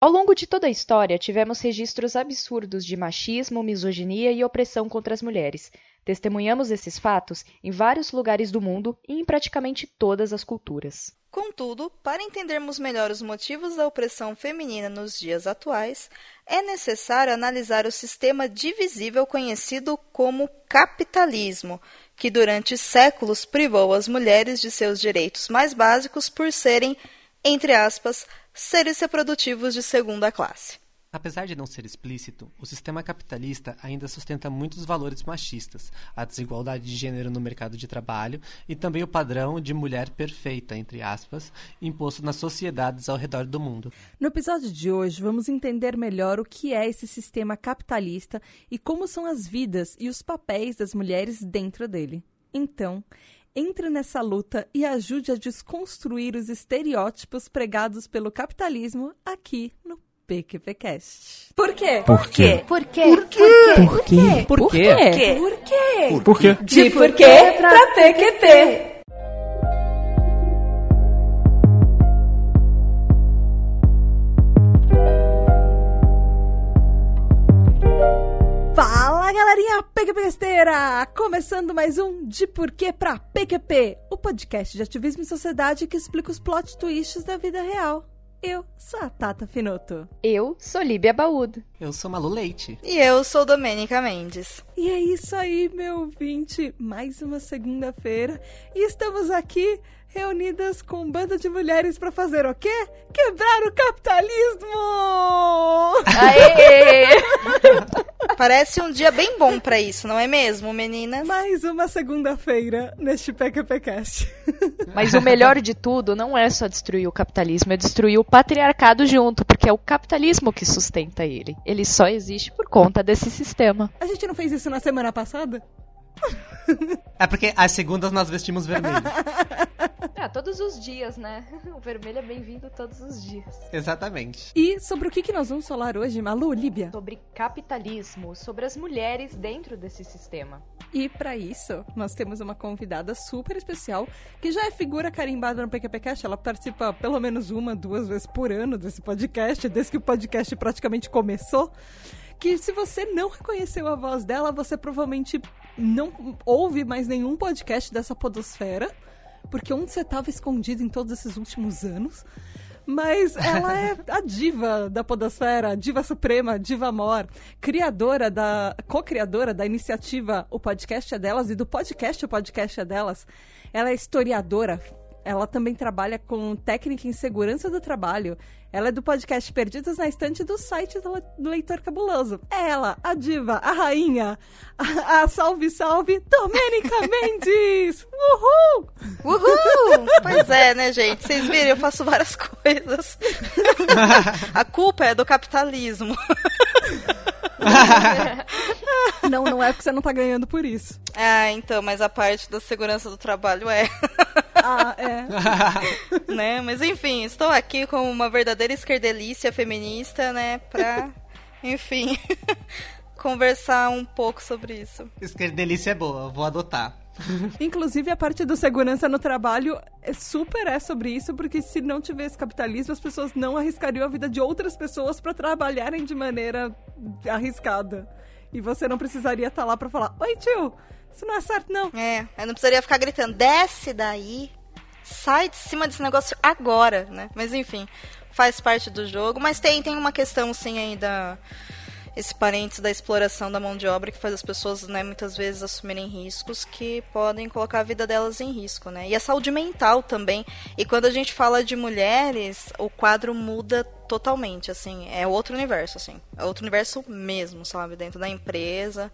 Ao longo de toda a história, tivemos registros absurdos de machismo, misoginia e opressão contra as mulheres. Testemunhamos esses fatos em vários lugares do mundo e em praticamente todas as culturas. Contudo, para entendermos melhor os motivos da opressão feminina nos dias atuais, é necessário analisar o sistema divisível conhecido como capitalismo, que durante séculos privou as mulheres de seus direitos mais básicos por serem, entre aspas, seres reprodutivos de segunda classe. Apesar de não ser explícito, o sistema capitalista ainda sustenta muitos valores machistas, a desigualdade de gênero no mercado de trabalho e também o padrão de mulher perfeita, entre aspas, imposto nas sociedades ao redor do mundo. No episódio de hoje, vamos entender melhor o que é esse sistema capitalista e como são as vidas e os papéis das mulheres dentro dele. Então, entre nessa luta e ajude a desconstruir os estereótipos pregados pelo capitalismo aqui no PQPcast. Por quê? Por quê? Por quê? Por quê? Por quê? Por quê? Por quê? Por quê? De porquê pra PQP. Fala galerinha PQPesteira! Começando mais um De Porquê pra PQP, o podcast de ativismo e sociedade que explica os plot twists da vida real. Eu sou a Tata Finoto. Eu sou Líbia Baúdo. Eu sou Malu Leite. E eu sou Domênica Mendes. E é isso aí, meu ouvinte. Mais uma segunda-feira e estamos aqui reunidas com um bando de mulheres para fazer o quê? Quebrar o capitalismo! Aê! Parece um dia bem bom pra isso, não é mesmo, meninas? Mais uma segunda-feira neste PQPcast. Mas o melhor de tudo não é só destruir o capitalismo, é destruir o patriarcado junto, porque é o capitalismo que sustenta ele. Ele só existe por conta desse sistema. A gente não fez isso na semana passada? É porque às segundas nós vestimos vermelho. Ah, todos os dias, né? O vermelho é bem-vindo todos os dias. Exatamente. E sobre o que, que nós vamos falar hoje, Malu, Líbia? Sobre capitalismo, sobre as mulheres dentro desse sistema. E para isso, nós temos uma convidada super especial, que já é figura carimbada no PQPcast. Ela participa pelo menos uma, duas vezes por ano desse podcast, desde que o podcast praticamente começou. Que se você não reconheceu a voz dela, você provavelmente não ouve mais nenhum podcast dessa podosfera, porque onde você estava escondido em todos esses últimos anos. Mas ela é a diva da podosfera, a diva suprema, diva mor, criadora da, co-criadora da iniciativa O Podcast é Delas e do podcast O Podcast é Delas. Ela é historiadora, ela também trabalha com técnica em segurança do trabalho. Ela é do podcast Perdidos na Estante do site do Le- do Leitor Cabuloso. É ela, a diva, a rainha, a, a salve, salve, Domênica Mendes! Uhul! Uhul! Pois é, né, gente? Vocês viram, eu faço várias coisas. A culpa é do capitalismo. Não, não é porque você não tá ganhando por isso. Ah, então, mas a parte da segurança do trabalho é, Ah, é. né? Mas enfim, estou aqui como uma verdadeira esquerdelícia feminista, né? Pra, enfim, conversar um pouco sobre isso. Esquerdelícia é boa, vou adotar. Inclusive, a parte do segurança no trabalho é super é sobre isso, porque se não tivesse capitalismo, as pessoas não arriscariam a vida de outras pessoas para trabalharem de maneira arriscada. E você não precisaria estar lá para falar: Oi, tio, isso não é certo, não. É, eu não precisaria ficar gritando, desce daí, sai de cima desse negócio agora, né? Mas enfim, faz parte do jogo. Mas tem, tem uma questão, sim, ainda. Esse parênteses da exploração da mão de obra que faz as pessoas, né, muitas vezes assumirem riscos que podem colocar a vida delas em risco, né? E a saúde mental também. E quando a gente fala de mulheres, o quadro muda totalmente, assim, é outro universo, assim. É outro universo mesmo, sabe? Dentro da empresa,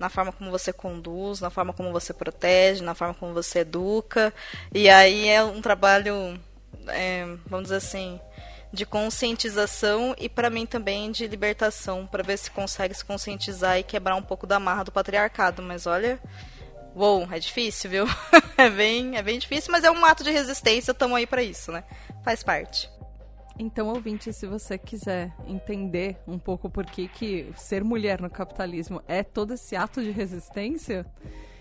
na forma como você conduz, na forma como você protege, na forma como você educa. E aí é um trabalho, é, vamos dizer assim, de conscientização e para mim também de libertação, para ver se consegue se conscientizar e quebrar um pouco da marra do patriarcado. Mas olha, uou, é difícil, viu? é bem, é bem difícil, mas é um ato de resistência. Estamos aí para isso, né? Faz parte. Então, ouvinte, se você quiser entender um pouco por que, que ser mulher no capitalismo é todo esse ato de resistência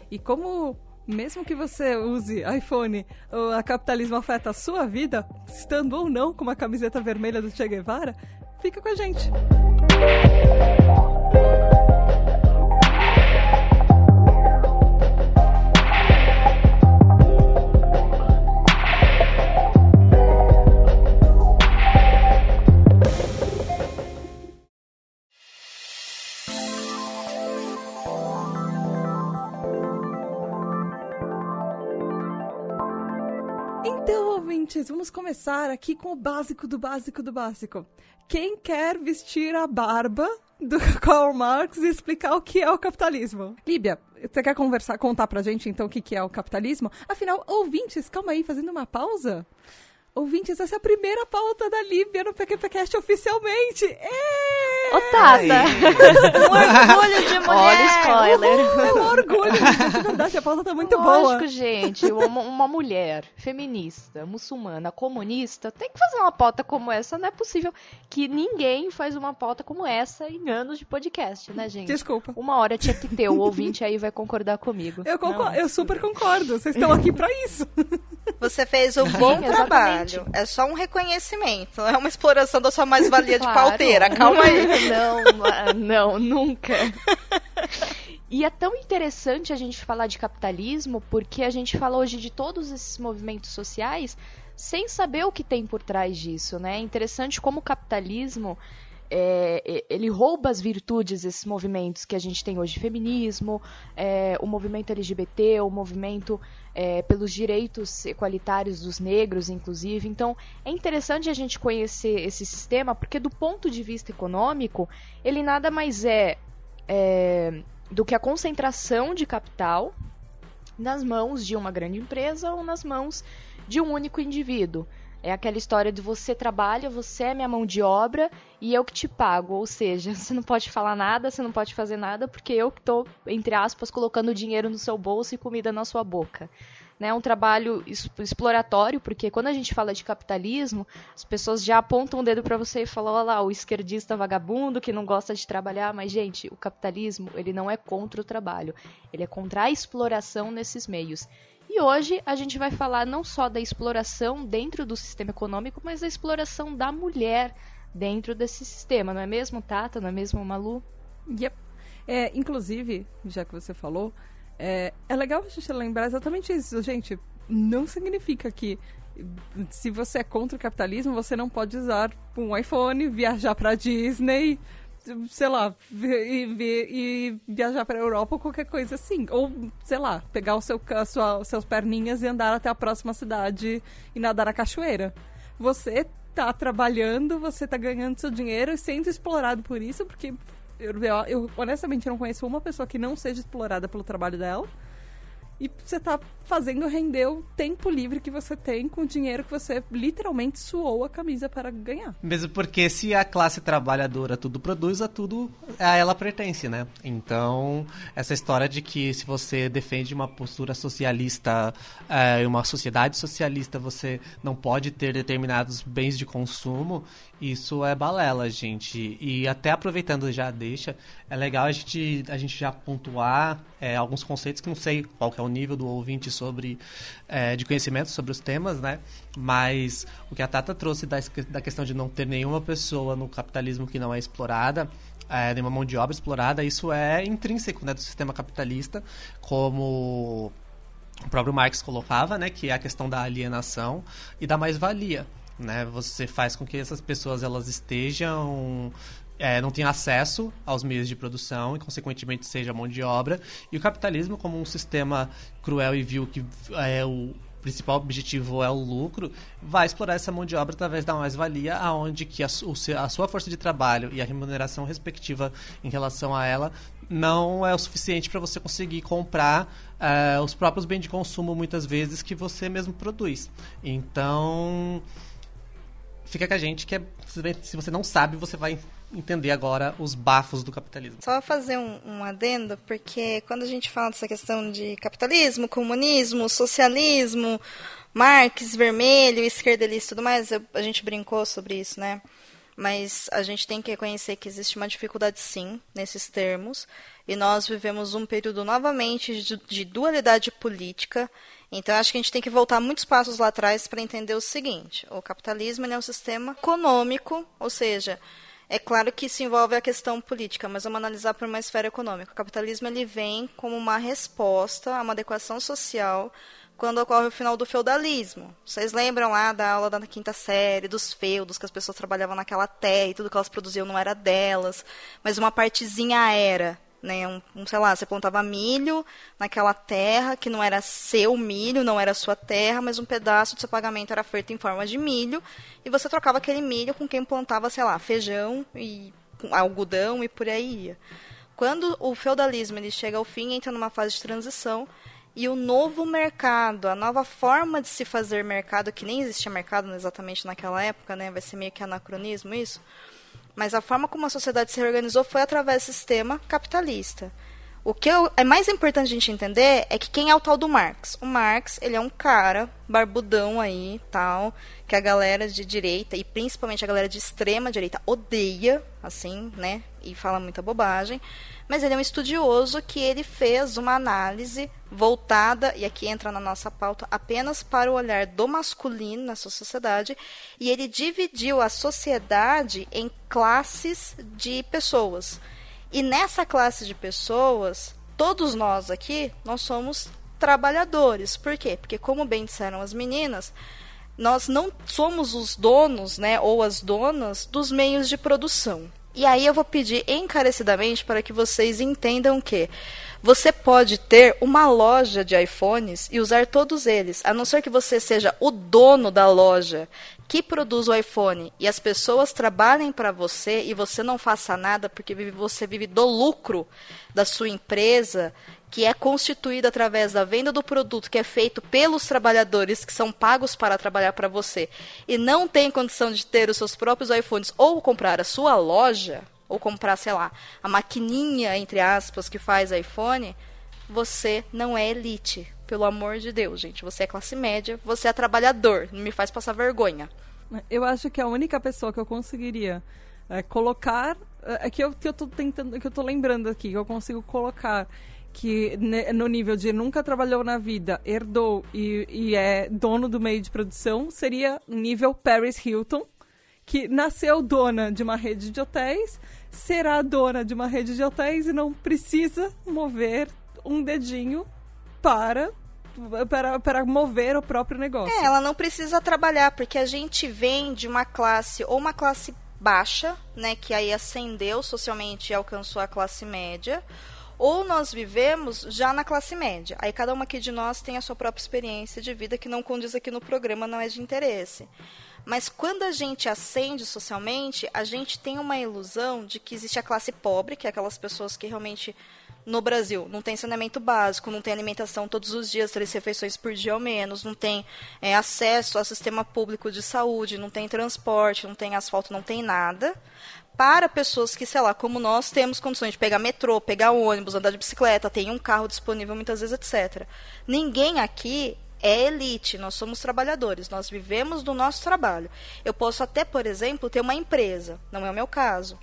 e como, mesmo que você use iPhone, o capitalismo afeta a sua vida, estando ou não com uma camiseta vermelha do Che Guevara, Fica com a gente. Então, ouvintes, vamos começar aqui com o básico do básico do básico. Quem quer vestir a barba do Karl Marx e explicar o que é o capitalismo? Líbia, você quer conversar, contar pra gente então o que é o capitalismo? Afinal, ouvintes, calma aí, fazendo uma pausa. Ouvintes, essa é a primeira pauta da Líbia no PQPcast oficialmente. Ô, Tata! Um orgulho de mulher. Olha o spoiler. É um orgulho, gente, de verdade, a pauta tá muito Lógico, boa. gente. Uma, uma mulher feminista, muçulmana, comunista, tem que fazer uma pauta como essa. Não é possível que ninguém faz uma pauta como essa em anos de podcast, né, gente? Desculpa. Uma hora tinha que ter. O ouvinte aí vai concordar comigo. Eu, concordo, Não, eu super concordo. Vocês estão aqui pra isso. Você fez um bom Exatamente. trabalho. É só um reconhecimento. É uma exploração da sua mais-valia de Claro. pauteira. Calma aí. Não, ah, não, nunca. E é tão interessante a gente falar de capitalismo porque a gente fala hoje de todos esses movimentos sociais sem saber o que tem por trás disso, né? É interessante como o capitalismo é, ele rouba as virtudes desses movimentos que a gente tem hoje, feminismo, é, o movimento LGBT, o movimento é, pelos direitos equalitários dos negros, inclusive. Então, é interessante a gente conhecer esse sistema, porque do ponto de vista econômico, ele nada mais é, é, do que a concentração de capital nas mãos de uma grande empresa ou nas mãos de um único indivíduo. É aquela história de você trabalha, você é minha mão de obra e eu que te pago. Ou seja, você não pode falar nada, você não pode fazer nada, porque eu que estou, entre aspas, colocando dinheiro no seu bolso e comida na sua boca. Né, É um trabalho exploratório, porque quando a gente fala de capitalismo, as pessoas já apontam o dedo para você e falam, olha lá, o esquerdista vagabundo que não gosta de trabalhar, mas gente, o capitalismo, ele não é contra o trabalho, ele é contra a exploração nesses meios. E hoje a gente vai falar não só da exploração dentro do sistema econômico, mas da exploração da mulher dentro desse sistema, não é mesmo, Tata? Não é mesmo, Malu? Yep. É, inclusive, já que você falou, é, é legal a gente lembrar exatamente isso, gente. Não significa que se você é contra o capitalismo, você não pode usar um iPhone, viajar pra Disney, sei lá, e, e viajar pra Europa ou qualquer coisa assim. Ou, sei lá, pegar o seu, a sua, seus perninhas e andar até a próxima cidade e nadar na cachoeira. Você tá trabalhando, você tá ganhando seu dinheiro e sendo explorado por isso, porque eu- eu, honestamente não conheço uma pessoa que não seja explorada pelo trabalho dela. E você tá fazendo render o tempo livre que você tem com o dinheiro que você literalmente suou a camisa para ganhar. Mesmo porque se a classe trabalhadora tudo produz, a tudo a ela pertence, né? Então, essa história de que se você defende uma postura socialista, eh, uma sociedade socialista, você não pode ter determinados bens de consumo, isso é balela, gente. E até aproveitando já deixa, é legal a gente, a gente já pontuar eh, alguns conceitos que não sei qual é o nível do ouvinte sobre eh, de conhecimento sobre os temas, né? Mas o que a Tata trouxe da, da questão de não ter nenhuma pessoa no capitalismo que não é explorada, é, nenhuma mão de obra explorada, isso é intrínseco né, do sistema capitalista, como o próprio Marx colocava, né, que é a questão da alienação e da mais-valia. Né? Você faz com que essas pessoas elas estejam é, não tenham acesso aos meios de produção e, consequentemente, seja mão de obra. E o capitalismo, como um sistema cruel e vil que é o principal objetivo é o lucro, vai explorar essa mão de obra através da mais-valia, aonde que a, a sua força de trabalho e a remuneração respectiva em relação a ela não é o suficiente para você conseguir comprar eh, os próprios bens de consumo muitas vezes que você mesmo produz. Então, fica com a gente que é, se você não sabe, você vai entender agora os bafos do capitalismo. Só fazer um, um adendo, porque quando a gente fala dessa questão de capitalismo, comunismo, socialismo, Marx, vermelho, esquerdalista e tudo mais, eu- a gente brincou sobre isso, né? Mas a gente tem que reconhecer que existe uma dificuldade sim nesses termos. E nós vivemos um período novamente de, de dualidade política. Então acho que a gente tem que voltar muitos passos lá atrás para entender o seguinte: o capitalismo é um sistema econômico, ou seja, É claro que isso envolve a questão política, mas vamos analisar por uma esfera econômica. O capitalismo ele vem como uma resposta a uma adequação social quando ocorre o final do feudalismo. Vocês lembram lá da aula da quinta série, dos feudos, que as pessoas trabalhavam naquela terra e tudo que elas produziam não era delas, mas uma partezinha era né? Um, um, sei lá, você plantava milho naquela terra que não era seu milho, não era sua terra, mas um pedaço do seu pagamento era feito em forma de milho e você trocava aquele milho com quem plantava, sei lá, feijão e algodão e por aí ia. Quando o feudalismo ele chega ao fim, entra numa fase de transição e o novo mercado, a nova forma de se fazer mercado, que nem existia mercado exatamente naquela época, né? Vai ser meio que anacronismo isso mas a forma como a sociedade se reorganizou foi através do sistema capitalista. O que é mais importante a gente entender é que quem é o tal do Marx? O Marx, ele é um cara barbudão aí, tal, que a galera de direita e principalmente a galera de extrema direita odeia, assim, né? E fala muita bobagem mas ele é um estudioso que ele fez uma análise voltada, e aqui entra na nossa pauta, apenas para o olhar do masculino nessa sociedade, e ele dividiu a sociedade em classes de pessoas. E nessa classe de pessoas, todos nós aqui, nós somos trabalhadores. Por quê? Porque como bem disseram as meninas, nós não somos os donos, né, ou as donas dos meios de produção. E aí eu vou pedir encarecidamente para que vocês entendam que você pode ter uma loja de iPhones e usar todos eles, a não ser que você seja o dono da loja que produz o iPhone e as pessoas trabalhem para você e você não faça nada porque você vive do lucro da sua empresa que é constituída através da venda do produto que é feito pelos trabalhadores que são pagos para trabalhar para você e não tem condição de ter os seus próprios iPhones ou comprar a sua loja ou comprar, sei lá, a maquininha entre aspas que faz iPhone, você não é elite, pelo amor de Deus, gente. Você é classe média, você é trabalhador, não me faz passar vergonha. Eu acho que a única pessoa que eu conseguiria é, colocar é, é que eu, que eu tô tentando, que eu tô lembrando aqui, que eu consigo colocar que no nível de nunca trabalhou na vida, herdou e, e é dono do meio de produção, seria nível Paris Hilton, que nasceu dona de uma rede de hotéis, será dona de uma rede de hotéis e não precisa mover um dedinho para para, para mover o próprio negócio. É, ela não precisa trabalhar, porque a gente vem de uma classe, ou uma classe baixa, né, que aí ascendeu socialmente e alcançou a classe média, ou nós vivemos já na classe média. Aí cada uma aqui de nós tem a sua própria experiência de vida que não condiz aqui no programa, não é de interesse. Mas quando a gente ascende socialmente, a gente tem uma ilusão de que existe a classe pobre, que é aquelas pessoas que realmente no Brasil não tem saneamento básico, não tem alimentação todos os dias, três refeições por dia ou menos, não tem é, acesso ao sistema público de saúde, não tem transporte, não tem asfalto, não tem nada para pessoas que, sei lá, como nós temos condições de pegar metrô, pegar ônibus, andar de bicicleta, tem um carro disponível muitas vezes, etc. Ninguém aqui é elite, nós somos trabalhadores, nós vivemos do nosso trabalho. Eu posso até, por exemplo, ter uma empresa, não é o meu caso.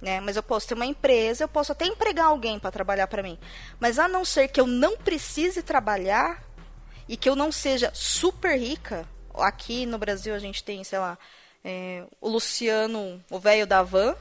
Né? Mas eu posso ter uma empresa, eu posso até empregar alguém para trabalhar para mim. Mas a não ser que eu não precise trabalhar e que eu não seja super rica, aqui no Brasil a gente tem, sei lá, é, o Luciano, o velho da van,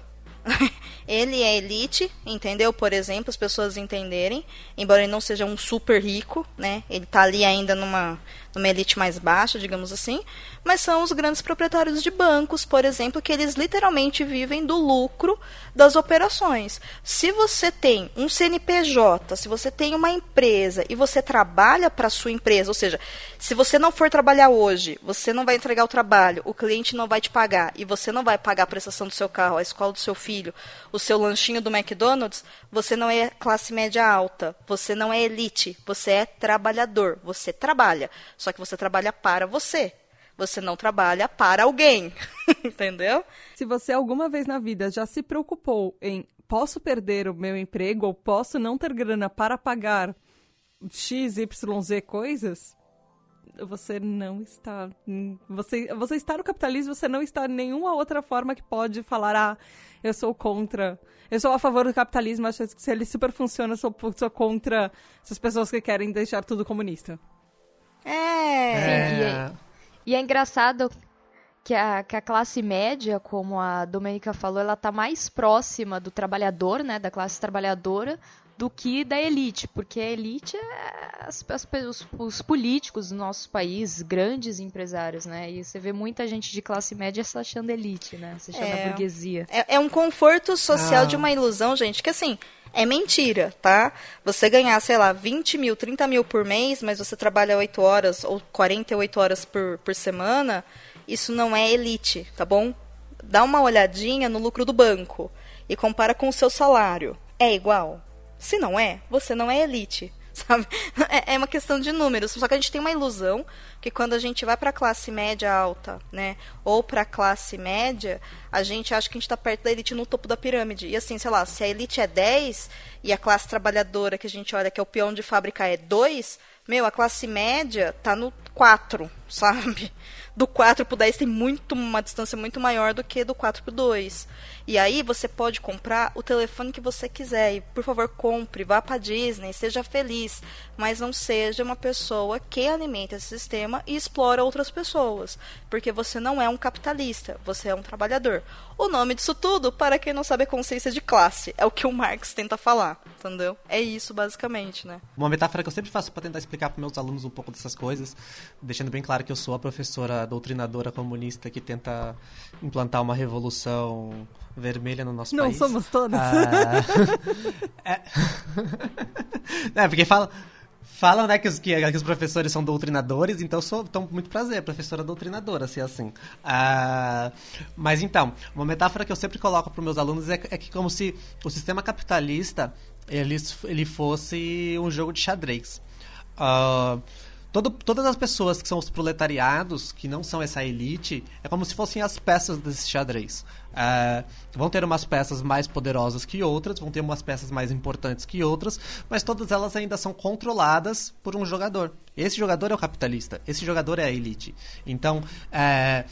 ele é elite, entendeu? Por exemplo, as pessoas entenderem, embora ele não seja um super rico, né? Ele está ali ainda numa numa elite mais baixa, digamos assim, mas são os grandes proprietários de bancos, por exemplo, que eles literalmente vivem do lucro das operações. Se você tem um CNPJ, se você tem uma empresa e você trabalha para sua empresa, ou seja, se você não for trabalhar hoje, você não vai entregar o trabalho, o cliente não vai te pagar e você não vai pagar a prestação do seu carro, a escola do seu filho, o seu lanchinho do McDonald's, você não é classe média alta, você não é elite, você é trabalhador, você trabalha. Só que você trabalha para você. Você não trabalha para alguém. Entendeu? Se você alguma vez na vida já se preocupou em posso perder o meu emprego ou posso não ter grana para pagar X, Y, Z coisas, você não está. Você, você está no capitalismo, você não está em nenhuma outra forma que pode falar, ah, eu sou contra. Eu sou a favor do capitalismo, acho que se ele super funciona, eu sou, sou contra essas pessoas que querem deixar tudo comunista. É. Sim, e, é, e é engraçado que a, que a classe média, como a Domênica falou, ela está mais próxima do trabalhador, né, da classe trabalhadora, do que da elite, porque a elite é as, as, os, os, políticos do nosso país, grandes empresários, né? E você vê muita gente de classe média se achando elite, né? Se achando é, a burguesia. É, é, um conforto social ah. de uma ilusão, gente, que assim, é mentira, tá? Você ganhar, sei lá, 20 mil, 30 mil por mês, mas você trabalha 8 horas ou 48 horas por, por semana, isso não é elite, tá bom? Dá uma olhadinha no lucro do banco e compara com o seu salário. É igual? Se não é, você não é elite. Sabe? É, é uma questão de números. Só que a gente tem uma ilusão que quando a gente vai para a classe média alta, né, ou para a classe média, a gente acha que a gente está perto da elite no topo da pirâmide. E assim, sei lá, se a elite é 10 e a classe trabalhadora que a gente olha que é o peão de fábrica é 2, meu, a classe média tá no 4, sabe? Do 4 pro 10 tem muito uma distância muito maior do que do 4 pro 2. E aí você pode comprar o telefone que você quiser. E, por favor, compre, vá para Disney, seja feliz, mas não seja uma pessoa que alimenta esse sistema e explora outras pessoas, porque você não é um capitalista, você é um trabalhador. O nome disso tudo, para quem não sabe, é consciência de classe. É o que o Marx tenta falar, entendeu? É isso basicamente, né? Uma metáfora que eu sempre faço para tentar explicar para meus alunos um pouco dessas coisas, deixando bem claro que eu sou a professora doutrinadora comunista que tenta implantar uma revolução vermelha no nosso Não país. Não somos todas. Ah, é... é, porque fala, falam né, que, os, que, que, os professores são doutrinadores, então sou então, muito prazer, professora doutrinadora, se assim. Ah, mas então, uma metáfora que eu sempre coloco para os meus alunos é, é, que como se o sistema capitalista ele, ele fosse um jogo de xadrez. Uh, Todo, todas as pessoas que são os proletariados, que não são essa elite, é como se fossem as peças desse xadrez. É, vão ter umas peças mais poderosas que outras, vão ter umas peças mais importantes que outras, mas todas elas ainda são controladas por um jogador. Esse jogador é o capitalista, esse jogador é a elite. Então, é,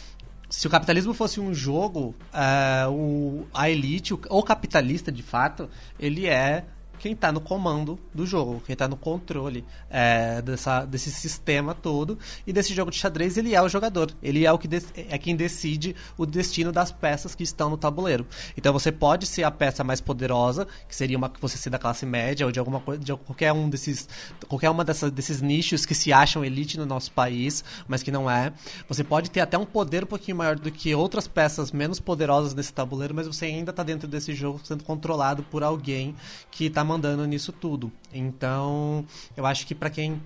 se o capitalismo fosse um jogo, é, o, a elite, o, o capitalista de fato, ele é quem está no comando do jogo, quem está no controle é, dessa, desse sistema todo. E desse jogo de xadrez, ele é o jogador. Ele é, o que é quem decide o destino das peças que estão no tabuleiro. Então você pode ser a peça mais poderosa, que seria uma que você ser da classe média ou de alguma coisa, de qualquer um desses, qualquer uma dessas, desses nichos que se acham elite no nosso país, mas que não é. Você pode ter até um poder um pouquinho maior do que outras peças menos poderosas nesse tabuleiro, mas você ainda está dentro desse jogo sendo controlado por alguém que está mandando nisso tudo. Então, eu acho que para quem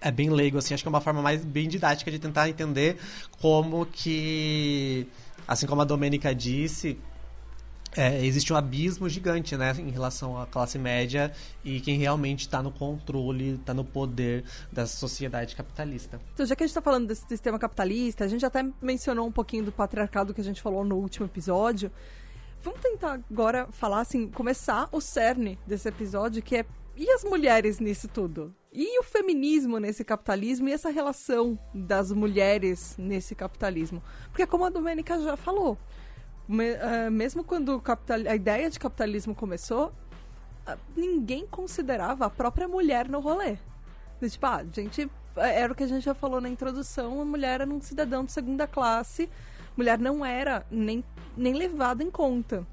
é bem leigo, assim, acho que é uma forma mais bem didática de tentar entender como que, assim como a Domênica disse, é, existe um abismo gigante, né, em relação à classe média e quem realmente está no controle, está no poder dessa sociedade capitalista. Então, já que a gente está falando desse sistema capitalista, a gente até mencionou um pouquinho do patriarcado que a gente falou no último episódio. Vamos tentar agora falar assim, começar o cerne desse episódio, que é e as mulheres nisso tudo? E o feminismo nesse capitalismo e essa relação das mulheres nesse capitalismo? Porque como a Domênica já falou, me, uh, mesmo quando a ideia de capitalismo começou, ninguém considerava a própria mulher no rolê. Tipo, ah, gente, era o que a gente já falou na introdução, a mulher era um cidadão de segunda classe mulher não era nem, nem levada em conta.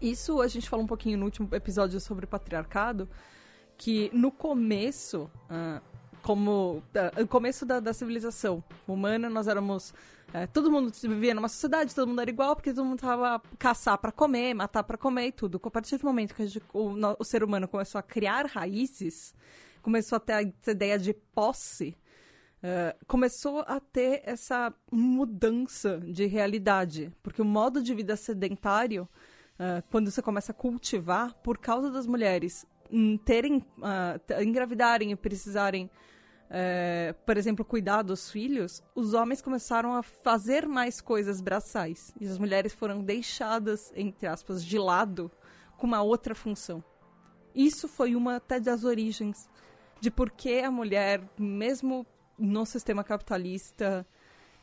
Isso a gente falou um pouquinho no último episódio sobre patriarcado, que no começo, uh, como uh, no começo da, da, civilização humana, nós éramos uh, todo mundo vivia numa sociedade, todo mundo era igual, porque todo mundo tava caçar para comer, matar para comer e tudo. A partir do momento que gente, o, o ser humano começou a criar raízes, começou a ter a ideia de posse, Uh, começou a ter essa mudança de realidade, porque o modo de vida sedentário, uh, quando você começa a cultivar, por causa das mulheres hum, terem, uh, engravidarem e precisarem, por exemplo, cuidar dos filhos, os homens começaram a fazer mais coisas braçais e as mulheres foram deixadas, entre aspas, de lado com uma outra função. Isso foi uma até das origens de por que a mulher, mesmo no sistema capitalista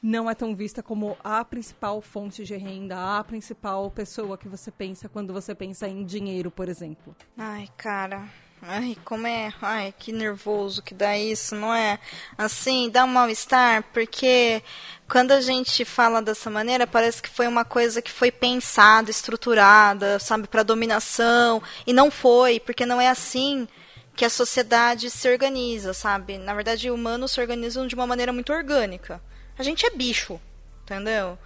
não é tão vista como a principal fonte de renda, a principal pessoa que você pensa quando você pensa em dinheiro, por exemplo. Ai, cara. Ai, como é. Ai, que nervoso que dá isso, não é? Assim, dá um mal-estar, porque quando a gente fala dessa maneira, parece que foi uma coisa que foi pensada, estruturada, sabe, para dominação. E não foi, porque não é assim que a sociedade se organiza, sabe? Na verdade, humanos se organizam de uma maneira muito orgânica. A gente é bicho, entendeu?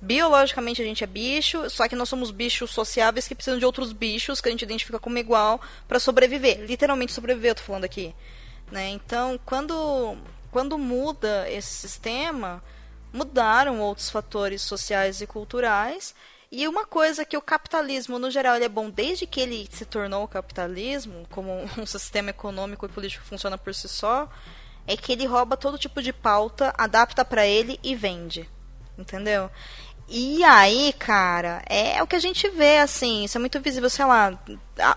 Biologicamente a gente é bicho, só que nós somos bichos sociáveis que precisam de outros bichos que a gente identifica como igual para sobreviver. Literalmente sobreviver, eu tô falando aqui. Né? Então, quando, quando muda esse sistema, mudaram outros fatores sociais e culturais. E uma coisa que o capitalismo, no geral, ele é bom desde que ele se tornou o capitalismo, como um sistema econômico e político que funciona por si só, é que ele rouba todo tipo de pauta, adapta para ele e vende. Entendeu? E aí, cara, é o que a gente vê, assim, isso é muito visível, sei lá,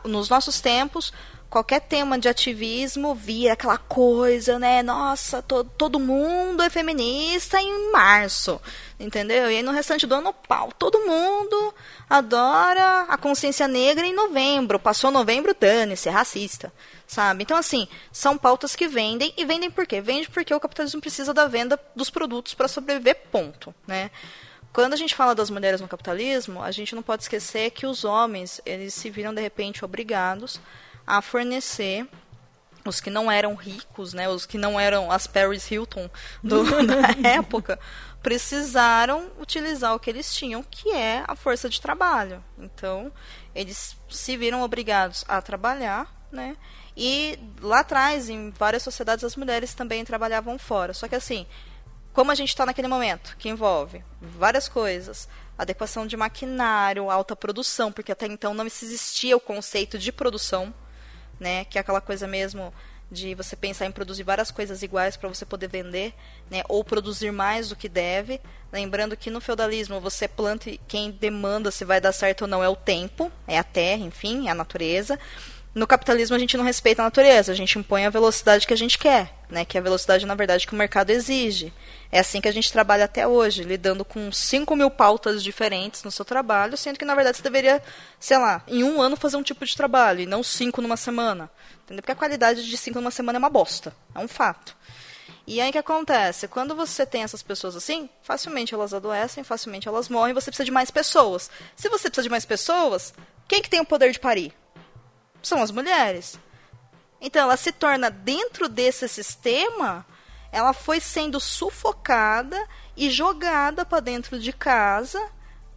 nos nossos tempos, qualquer tema de ativismo vira aquela coisa, né? Nossa, to todo mundo é feminista em março, entendeu? E aí no restante do ano, pau, todo mundo adora a consciência negra em novembro. Passou novembro, dane-se, é racista, sabe? Então, assim, são pautas que vendem, e vendem por quê? Vende porque o capitalismo precisa da venda dos produtos para sobreviver, ponto, né? Quando a gente fala das mulheres no capitalismo, a gente não pode esquecer que os homens, eles se viram de repente obrigados a fornecer os que não eram ricos, né, os que não eram as Paris Hilton do, da época, precisaram utilizar o que eles tinham, que é a força de trabalho. Então, eles se viram obrigados a trabalhar, né? E lá atrás, em várias sociedades, as mulheres também trabalhavam fora. Só que assim, como a gente está naquele momento, que envolve várias coisas, adequação de maquinário, alta produção, porque até então não existia o conceito de produção, né, que é aquela coisa mesmo de você pensar em produzir várias coisas iguais para você poder vender, né, ou produzir mais do que deve. Lembrando que no feudalismo você planta e quem demanda se vai dar certo ou não é o tempo, é a terra, enfim, é a natureza. No capitalismo a gente não respeita a natureza, a gente impõe a velocidade que a gente quer, né, que é a velocidade, na verdade, que o mercado exige. É assim que a gente trabalha até hoje, lidando com 5 mil pautas diferentes no seu trabalho, sendo que, na verdade, você deveria, sei lá, em um ano fazer um tipo de trabalho, e não cinco numa semana. Entendeu? Porque a qualidade de cinco numa semana é uma bosta. É um fato. E aí o que acontece? Quando você tem essas pessoas assim, facilmente elas adoecem, facilmente elas morrem, você precisa de mais pessoas. Se você precisa de mais pessoas, quem que tem o poder de parir? São as mulheres. Então ela se torna dentro desse sistema ela foi sendo sufocada e jogada para dentro de casa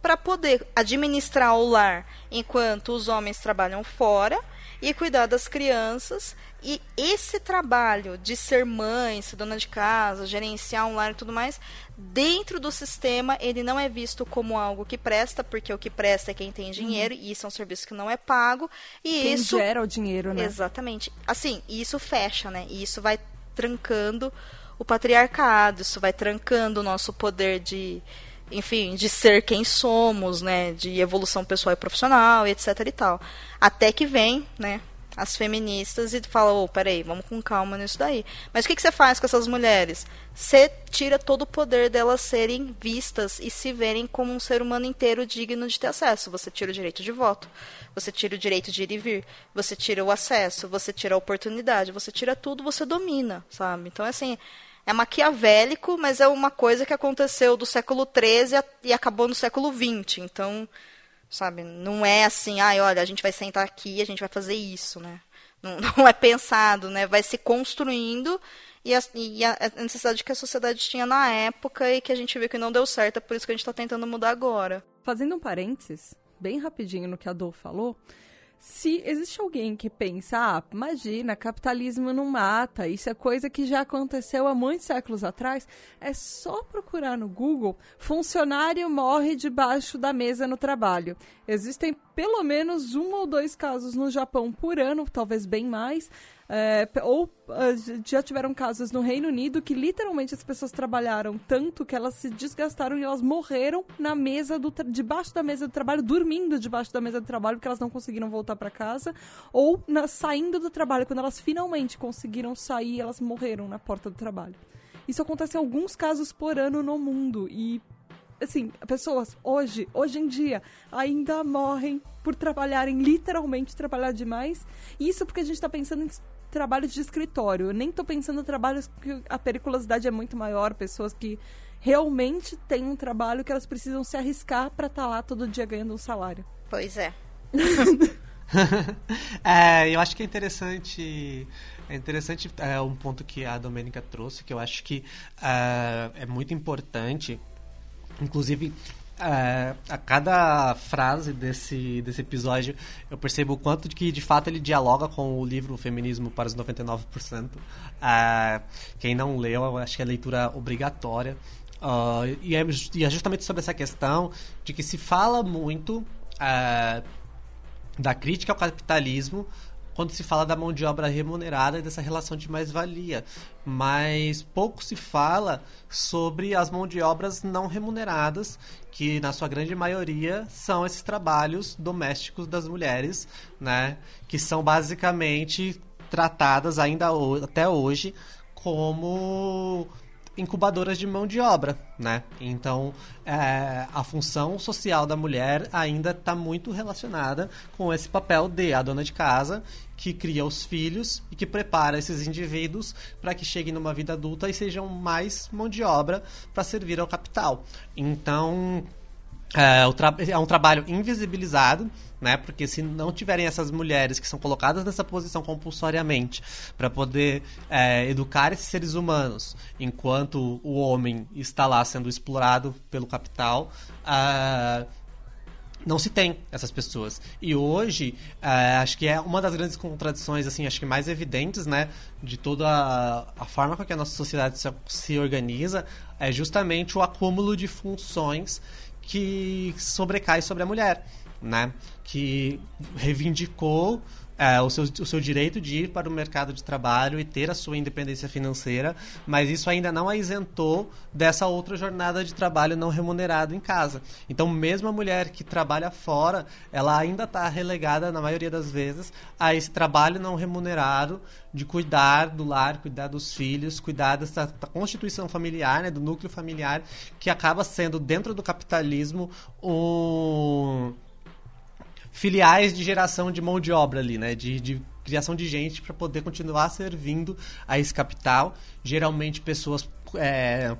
para poder administrar o lar enquanto os homens trabalham fora e cuidar das crianças. E esse trabalho de ser mãe, ser dona de casa, gerenciar um lar e tudo mais, dentro do sistema, ele não é visto como algo que presta, porque o que presta é quem tem dinheiro, uhum. e isso é um serviço que não é pago. E quem isso gera o dinheiro, né? Exatamente. Assim, isso fecha, né? E isso vai trancando o patriarcado, isso vai trancando o nosso poder de, enfim, de ser quem somos, né, de evolução pessoal e profissional, etc e tal. Até que vem, né, as feministas e fala, ô, oh, peraí, vamos com calma nisso daí. Mas o que, que você faz com essas mulheres? Você tira todo o poder delas serem vistas e se verem como um ser humano inteiro digno de ter acesso. Você tira o direito de voto, você tira o direito de ir e vir, você tira o acesso, você tira a oportunidade, você tira tudo, você domina, sabe? Então, assim, é maquiavélico, mas é uma coisa que aconteceu do século XIII e acabou no século XX. Então, sabe, não é assim, ai, ah, olha, a gente vai sentar aqui e a gente vai fazer isso, né? Não, não é pensado, né? Vai se construindo e a, e a, necessidade que a sociedade tinha na época e que a gente viu que não deu certo, é por isso que a gente está tentando mudar agora. Fazendo um parênteses, bem rapidinho no que a Dô falou, se existe alguém que pensa, ah, imagina, capitalismo não mata, isso é coisa que já aconteceu há muitos séculos atrás, é só procurar no Google funcionário morre debaixo da mesa no trabalho. Existem pelo menos um ou dois casos no Japão por ano, talvez bem mais. É, ou uh, já tiveram casos no Reino Unido que literalmente as pessoas trabalharam tanto que elas se desgastaram e elas morreram na mesa do debaixo da mesa do trabalho, dormindo debaixo da mesa do trabalho porque elas não conseguiram voltar para casa, ou na, saindo do trabalho quando elas finalmente conseguiram sair, elas morreram na porta do trabalho. Isso acontece em alguns casos por ano no mundo e assim, pessoas hoje, hoje em dia, ainda morrem por trabalharem, literalmente trabalhar demais. Isso porque a gente está pensando em trabalhos de escritório. Eu nem estou pensando em trabalhos que a periculosidade é muito maior, pessoas que realmente têm um trabalho que elas precisam se arriscar para estar tá lá todo dia ganhando um salário. Pois é. é, eu acho que é interessante. É interessante é, um ponto que a Domênica trouxe, que eu acho que uh, é muito importante. Inclusive, uh, a cada frase desse, desse episódio, eu percebo o quanto de que de fato ele dialoga com o livro Feminismo para os 99%. Uh, quem não leu, eu acho que é leitura obrigatória. Uh, e, é, e, é, justamente sobre essa questão de que se fala muito uh, da crítica ao capitalismo quando se fala da mão de obra remunerada e dessa relação de mais-valia. Mas pouco se fala sobre as mãos de obras não remuneradas, que na sua grande maioria são esses trabalhos domésticos das mulheres, né? Que são basicamente tratadas ainda até hoje como incubadoras de mão de obra, né? Então, é, a função social da mulher ainda está muito relacionada com esse papel de a dona de casa que cria os filhos e que prepara esses indivíduos para que cheguem numa vida adulta e sejam mais mão de obra para servir ao capital. Então, é, é um trabalho invisibilizado, né? Porque se não tiverem essas mulheres que são colocadas nessa posição compulsoriamente para poder é, educar esses seres humanos, enquanto o homem está lá sendo explorado pelo capital, uh, não se tem essas pessoas. E hoje, uh, acho que é uma das grandes contradições, assim, acho que mais evidentes, né, de toda a, a forma com que a nossa sociedade se, se organiza, é justamente o acúmulo de funções que sobrecai sobre a mulher, né? Que reivindicou é, o, seu, o seu direito de ir para o mercado de trabalho e ter a sua independência financeira, mas isso ainda não a isentou dessa outra jornada de trabalho não remunerado em casa. Então, mesmo a mulher que trabalha fora, ela ainda está relegada, na maioria das vezes, a esse trabalho não remunerado de cuidar do lar, cuidar dos filhos, cuidar dessa constituição familiar, né, do núcleo familiar, que acaba sendo, dentro do capitalismo, um filiais de geração de mão de obra ali, né? De, de criação de gente para poder continuar servindo a esse capital. Geralmente pessoas é,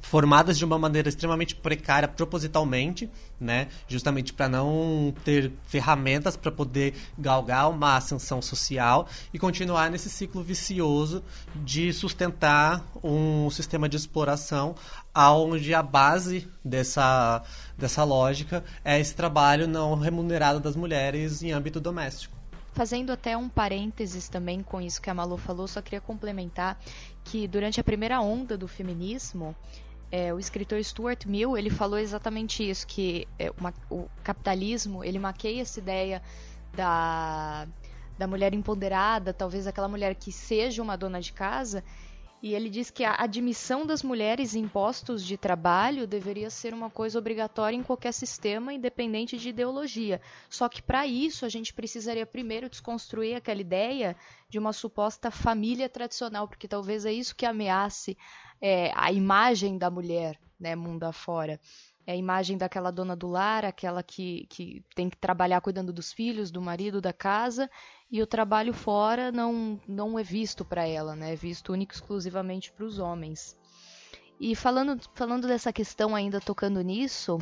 formadas de uma maneira extremamente precária propositalmente, né? Justamente para não ter ferramentas para poder galgar uma ascensão social e continuar nesse ciclo vicioso de sustentar um sistema de exploração onde a base dessa, dessa lógica é esse trabalho não remunerado das mulheres em âmbito doméstico. Fazendo até um parênteses também com isso que a Malu falou, só queria complementar que durante a primeira onda do feminismo, é, o escritor Stuart Mill ele falou exatamente isso, que é, uma, o capitalismo ele maqueia essa ideia da, da mulher empoderada, talvez aquela mulher que seja uma dona de casa, e ele diz que a admissão das mulheres em postos de trabalho deveria ser uma coisa obrigatória em qualquer sistema, independente de ideologia. Só que para isso a gente precisaria primeiro desconstruir aquela ideia de uma suposta família tradicional, porque talvez é isso que ameace é, a imagem da mulher, né, mundo afora. É a imagem daquela dona do lar, aquela que, que tem que trabalhar cuidando dos filhos, do marido, da casa, e o trabalho fora não, não é visto para ela, né? É visto único exclusivamente para os homens. E falando, falando dessa questão ainda tocando nisso,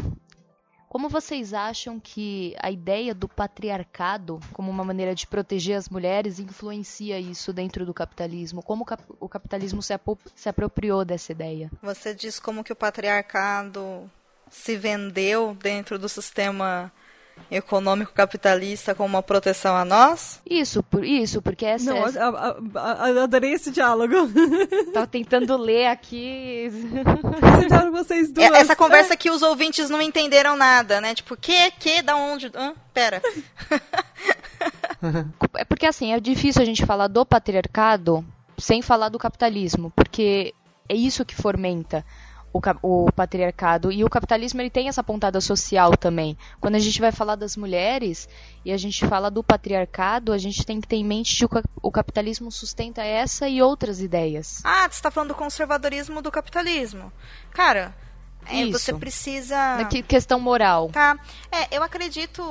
como vocês acham que a ideia do patriarcado como uma maneira de proteger as mulheres influencia isso dentro do capitalismo? Como o capitalismo se, se apropriou dessa ideia? Você diz como que o patriarcado se vendeu dentro do sistema econômico capitalista como uma proteção a nós? Isso, por isso, porque essa. Não, essa... A, a, a, adorei esse diálogo. Tava tentando ler aqui. vocês duas. Essa conversa é. que os ouvintes não entenderam nada, né? Tipo, que, que, da onde? Hã? Pera. é porque assim, é difícil a gente falar do patriarcado sem falar do capitalismo, porque é isso que fomenta o, o, patriarcado e o capitalismo ele tem essa pontada social também. Quando a gente vai falar das mulheres e a gente fala do patriarcado, a gente tem que ter em mente que o, o capitalismo sustenta essa e outras ideias. Ah, você está falando do conservadorismo do capitalismo. Cara, É, você precisa. Na que- questão moral. Tá. É, eu acredito.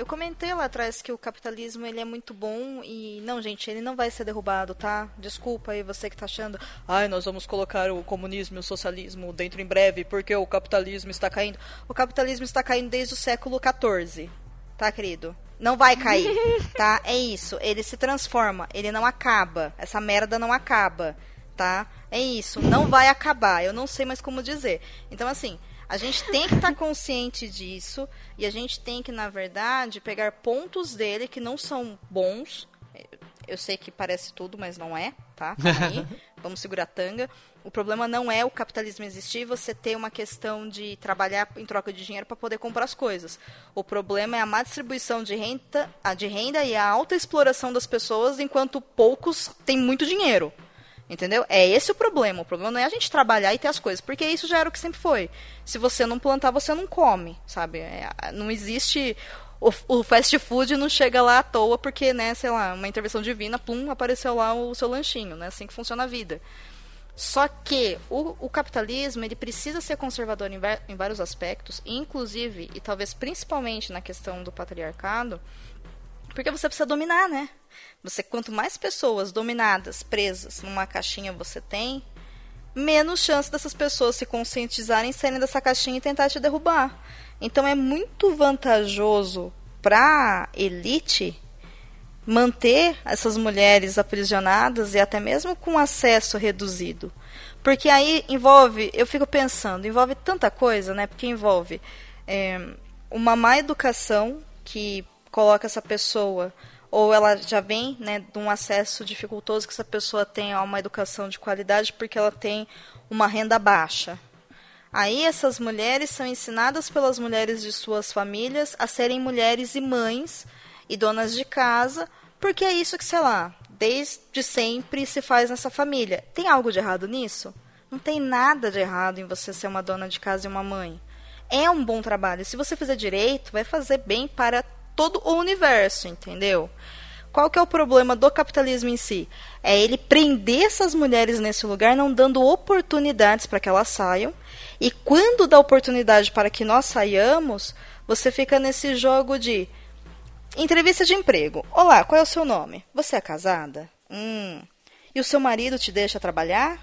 Eu comentei lá atrás que o capitalismo ele é muito bom e não, gente, ele não vai ser derrubado, tá? Desculpa aí você que tá achando, ai, nós vamos colocar o comunismo e o socialismo dentro em breve porque o capitalismo está caindo. O capitalismo está caindo desde o século XIV, tá, querido? Não vai cair, tá? É isso. Ele se transforma, ele não acaba. Essa merda não acaba, tá? É isso. Não vai acabar. Eu não sei mais como dizer. Então, assim, a gente tem que estar consciente disso e a gente tem que, na verdade, pegar pontos dele que não são bons. Eu sei que parece tudo, mas não é, tá? Aí. Vamos segurar a tanga. O problema não é o capitalismo existir, você ter uma questão de trabalhar em troca de dinheiro para poder comprar as coisas. O problema é a má distribuição de renda, a de renda e a alta exploração das pessoas, enquanto poucos têm muito dinheiro. Entendeu? É esse o problema. O problema não é a gente trabalhar e ter as coisas, porque isso já era o que sempre foi. Se você não plantar, você não come, sabe? É, não existe. O, o fast food não chega lá à toa porque, né, sei lá, uma intervenção divina, plum, apareceu lá o seu lanchinho, né? Assim que funciona a vida. Só que o, o capitalismo ele precisa ser conservador em, em vários aspectos, inclusive e talvez principalmente na questão do patriarcado, porque você precisa dominar, né? Você quanto mais pessoas dominadas, presas numa caixinha você tem, menos chance dessas pessoas se conscientizarem, saírem dessa caixinha e tentar te derrubar. Então é muito vantajoso para elite manter essas mulheres aprisionadas e até mesmo com acesso reduzido. Porque aí envolve, eu fico pensando, envolve tanta coisa, né? Porque envolve é, uma má educação que coloca essa pessoa, ou ela já vem né, de um acesso dificultoso que essa pessoa tem a uma educação de qualidade porque ela tem uma renda baixa. Aí essas mulheres são ensinadas pelas mulheres de suas famílias a serem mulheres e mães e donas de casa, porque é isso que, sei lá, desde sempre se faz nessa família. Tem algo de errado nisso? Não tem nada de errado em você ser uma dona de casa e uma mãe. É um bom trabalho. Se você fizer direito, vai fazer bem para todo o universo, entendeu? Qual que é o problema do capitalismo em si? É ele prender essas mulheres nesse lugar, não dando oportunidades para que elas saiam. E quando dá oportunidade para que nós saiamos, você fica nesse jogo de entrevista de emprego. Olá, qual é o seu nome? Você é casada? Hum. E o seu marido te deixa trabalhar?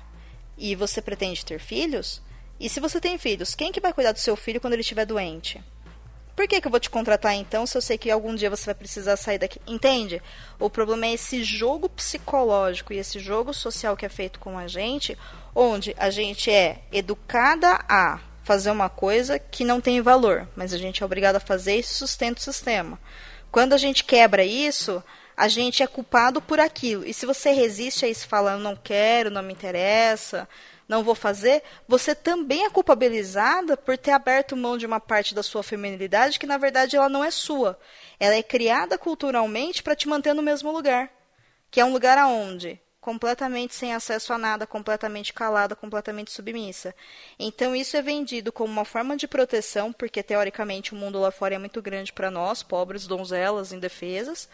E você pretende ter filhos? E se você tem filhos, quem que vai cuidar do seu filho quando ele estiver doente? Por que, que eu vou te contratar então se eu sei que algum dia você vai precisar sair daqui? Entende? O problema é esse jogo psicológico e esse jogo social que é feito com a gente, onde a gente é educada a fazer uma coisa que não tem valor, mas a gente é obrigado a fazer e sustenta o sistema. Quando a gente quebra isso, a gente é culpado por aquilo. E se você resiste a isso falando, não quero, não me interessa, não vou fazer, você também é culpabilizada por ter aberto mão de uma parte da sua feminilidade que na verdade ela não é sua. Ela é criada culturalmente para te manter no mesmo lugar, que é um lugar aonde completamente sem acesso a nada, completamente calada, completamente submissa. Então isso é vendido como uma forma de proteção, porque teoricamente o mundo lá fora é muito grande para nós, pobres donzelas indefesas,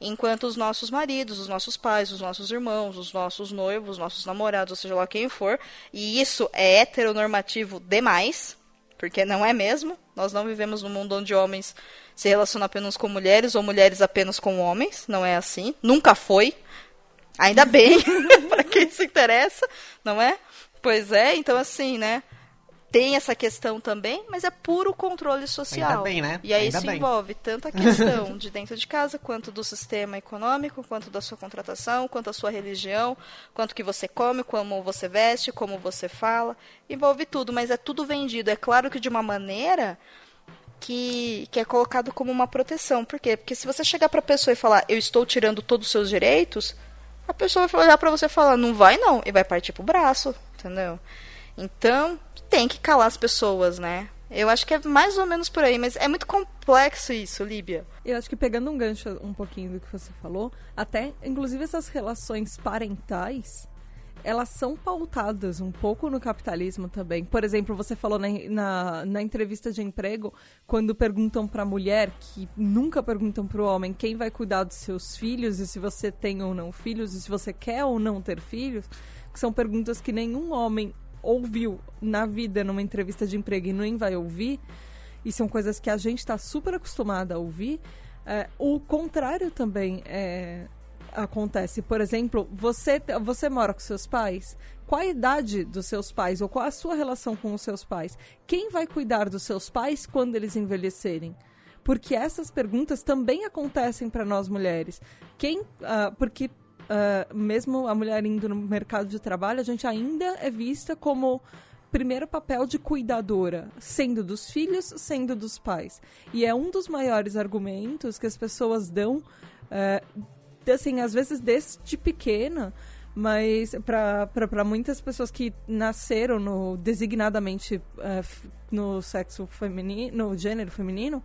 enquanto os nossos maridos, os nossos pais, os nossos irmãos, os nossos noivos, os nossos namorados, ou seja lá quem for, e isso é heteronormativo demais, porque não é mesmo. Nós não vivemos num mundo onde homens se relacionam apenas com mulheres ou mulheres apenas com homens, não é assim, nunca foi. Ainda bem, para quem se interessa, não é? Pois é, então assim, né? Tem essa questão também, mas é puro controle social. Ainda bem, né? E aí Ainda isso bem. envolve tanto a questão de dentro de casa, quanto do sistema econômico, quanto da sua contratação, quanto a sua religião, quanto que você come, como você veste, como você fala. Envolve tudo, mas é tudo vendido. É claro que de uma maneira que, que é colocado como uma proteção. Por quê? Porque se você chegar para a pessoa e falar, eu estou tirando todos os seus direitos, a pessoa vai olhar para você e falar, não vai não, e vai partir pro braço, entendeu? Então, tem que calar as pessoas, né? Eu acho que é mais ou menos por aí, mas é muito complexo isso, Líbia. Eu acho que pegando um gancho um pouquinho do que você falou, até inclusive essas relações parentais, elas são pautadas um pouco no capitalismo também. Por exemplo, você falou na, na, na entrevista de emprego, quando perguntam para a mulher, que nunca perguntam para o homem quem vai cuidar dos seus filhos e se você tem ou não filhos, e se você quer ou não ter filhos, que são perguntas que nenhum homem ouviu na vida, numa entrevista de emprego e nem vai ouvir, e são coisas que a gente está super acostumada a ouvir, é, o contrário também é, acontece. Por exemplo, você, você mora com seus pais? Qual a idade dos seus pais ou qual a sua relação com os seus pais? Quem vai cuidar dos seus pais quando eles envelhecerem? Porque essas perguntas também acontecem para nós mulheres. Quem, uh, porque uh, mesmo a mulher indo no mercado de trabalho, a gente ainda é vista como primeiro papel de cuidadora, sendo dos filhos, sendo dos pais. E é um dos maiores argumentos que as pessoas dão, uh, assim, às vezes desde pequena, mas para muitas pessoas que nasceram no designadamente uh, no sexo feminino, no gênero feminino,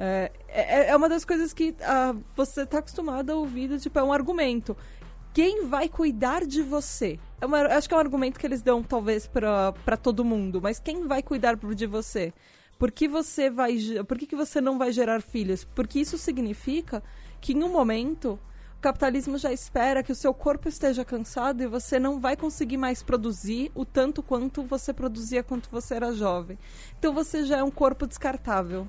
é, é uma das coisas que você está acostumado a ouvir, tipo, é um argumento. Quem vai cuidar de você? É uma, acho que é um argumento que eles dão, talvez, para todo mundo, mas quem vai cuidar de você? Por que você vai. Por que, que você não vai gerar filhos? Porque isso significa que em um momento o capitalismo já espera que o seu corpo esteja cansado e você não vai conseguir mais produzir o tanto quanto você produzia quando você era jovem. Então você já é um corpo descartável.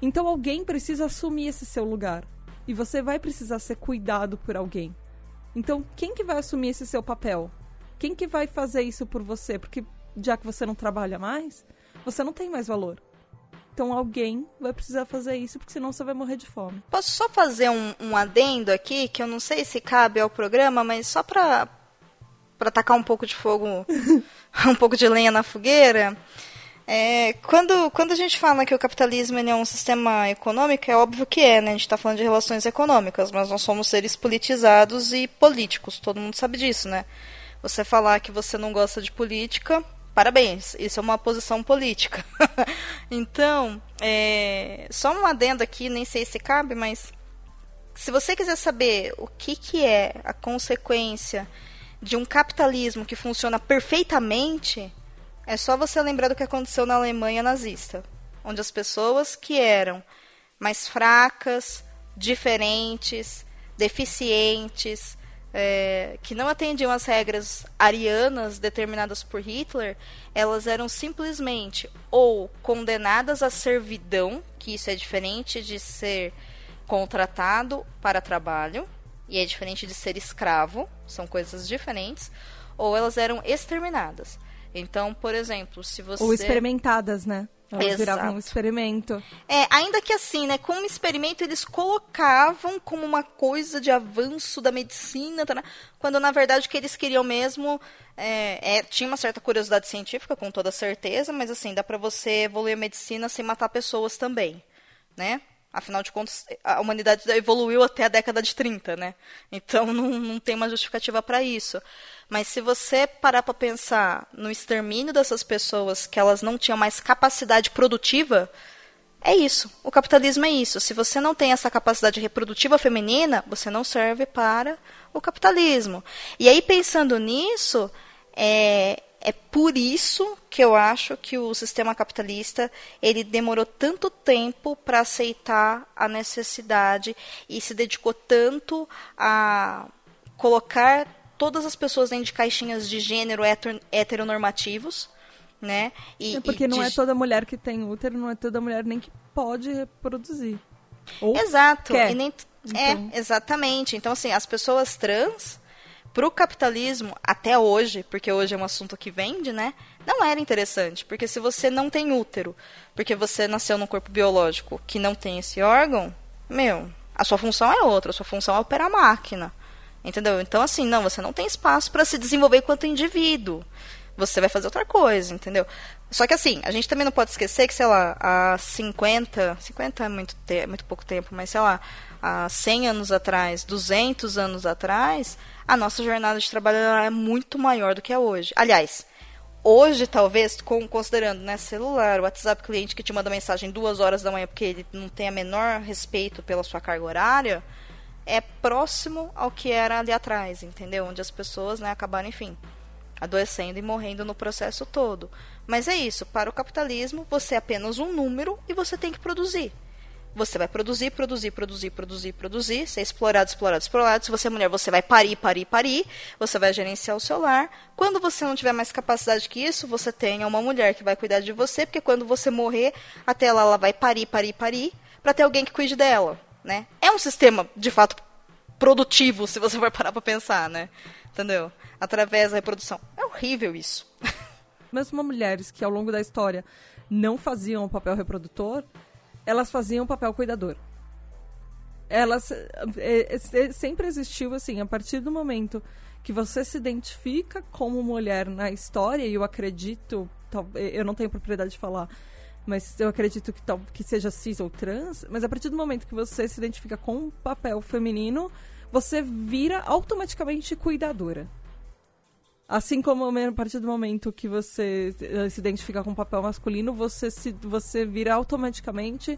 Então alguém precisa assumir esse seu lugar. E você vai precisar ser cuidado por alguém. Então quem que vai assumir esse seu papel? Quem que vai fazer isso por você? Porque já que você não trabalha mais, você não tem mais valor. Então alguém vai precisar fazer isso, porque senão você vai morrer de fome. Posso só fazer um, um adendo aqui, que eu não sei se cabe ao programa, mas só para para tacar um pouco de fogo, um pouco de lenha na fogueira. É, quando, quando a gente fala que o capitalismo é um sistema econômico, é óbvio que é, né? A gente está falando de relações econômicas, mas nós somos seres politizados e políticos, todo mundo sabe disso, né? Você falar que você não gosta de política parabéns, isso é uma posição política. então, é, só um adendo aqui, nem sei se cabe, mas se você quiser saber o que, que é a consequência de um capitalismo que funciona perfeitamente, é só você lembrar do que aconteceu na Alemanha nazista, onde as pessoas que eram mais fracas, diferentes, deficientes, é, que não atendiam às regras arianas determinadas por Hitler, elas eram simplesmente ou condenadas à servidão, que isso é diferente de ser contratado para trabalho, e é diferente de ser escravo, são coisas diferentes, ou elas eram exterminadas. Então, por exemplo, se você. Ou experimentadas, né? Elas Exato. viravam um experimento. É, ainda que assim, né? Como experimento, eles colocavam como uma coisa de avanço da medicina, tá, quando na verdade o que eles queriam mesmo é, é, tinha uma certa curiosidade científica, com toda certeza, mas assim, dá para você evoluir a medicina sem matar pessoas também, né? Afinal de contas, a humanidade evoluiu até a década de 30, né? Então não, não tem uma justificativa para isso. Mas se você parar para pensar no extermínio dessas pessoas que elas não tinham mais capacidade produtiva, é isso. O capitalismo é isso. Se você não tem essa capacidade reprodutiva feminina, você não serve para o capitalismo. E aí, pensando nisso, é, é por isso que eu acho que o sistema capitalista ele demorou tanto tempo para aceitar a necessidade e se dedicou tanto a colocar todas as pessoas dentro de caixinhas de gênero heteronormativos, né? E, é porque não de... é toda mulher que tem útero, não é toda mulher nem que pode reproduzir. Ou Exato. Nem... É, então... É, exatamente. Então, assim, as pessoas trans para o capitalismo, até hoje, porque hoje é um assunto que vende, né? Não era interessante. Porque se você não tem útero, porque você nasceu num corpo biológico que não tem esse órgão, meu, a sua função é outra, a sua função é operar a máquina. Entendeu? Então, assim, não, você não tem espaço para se desenvolver enquanto indivíduo. Você vai fazer outra coisa, entendeu? Só que assim, a gente também não pode esquecer que, sei lá, há 50, 50 é muito, te muito pouco tempo, mas sei lá, há 100 anos atrás, 200 anos atrás, a nossa jornada de trabalho é muito maior do que é hoje. Aliás, hoje talvez, considerando né, celular, WhatsApp cliente que te manda mensagem duas horas da manhã porque ele não tem a menor respeito pela sua carga horária, é próximo ao que era ali atrás, entendeu? Onde as pessoas né, acabaram, enfim, adoecendo e morrendo no processo todo. Mas é isso, para o capitalismo, você é apenas um número e você tem que produzir. você vai produzir, produzir, produzir, produzir, produzir, ser explorado, explorado, explorado. Se você é mulher, você vai parir, parir, parir. Você vai gerenciar o seu lar. Quando você não tiver mais capacidade que isso, você tenha uma mulher que vai cuidar de você, porque quando você morrer, até ela, ela vai parir, parir, parir, para ter alguém que cuide dela, né? É um sistema, de fato, produtivo, se você for parar pra pensar, né? Entendeu? Através da reprodução. É horrível isso. Mesmo mulheres que ao longo da história não faziam o papel reprodutor, elas faziam o papel cuidador. Elas é, é, sempre existiu assim, a partir do momento que você se identifica como mulher na história, e eu acredito, eu não tenho propriedade de falar, mas eu acredito que, tal, que seja cis ou trans, mas a partir do momento que você se identifica com um papel feminino, você vira automaticamente cuidadora. Assim como a partir do momento que você eh, se identifica com um papel masculino, você, se, você vira automaticamente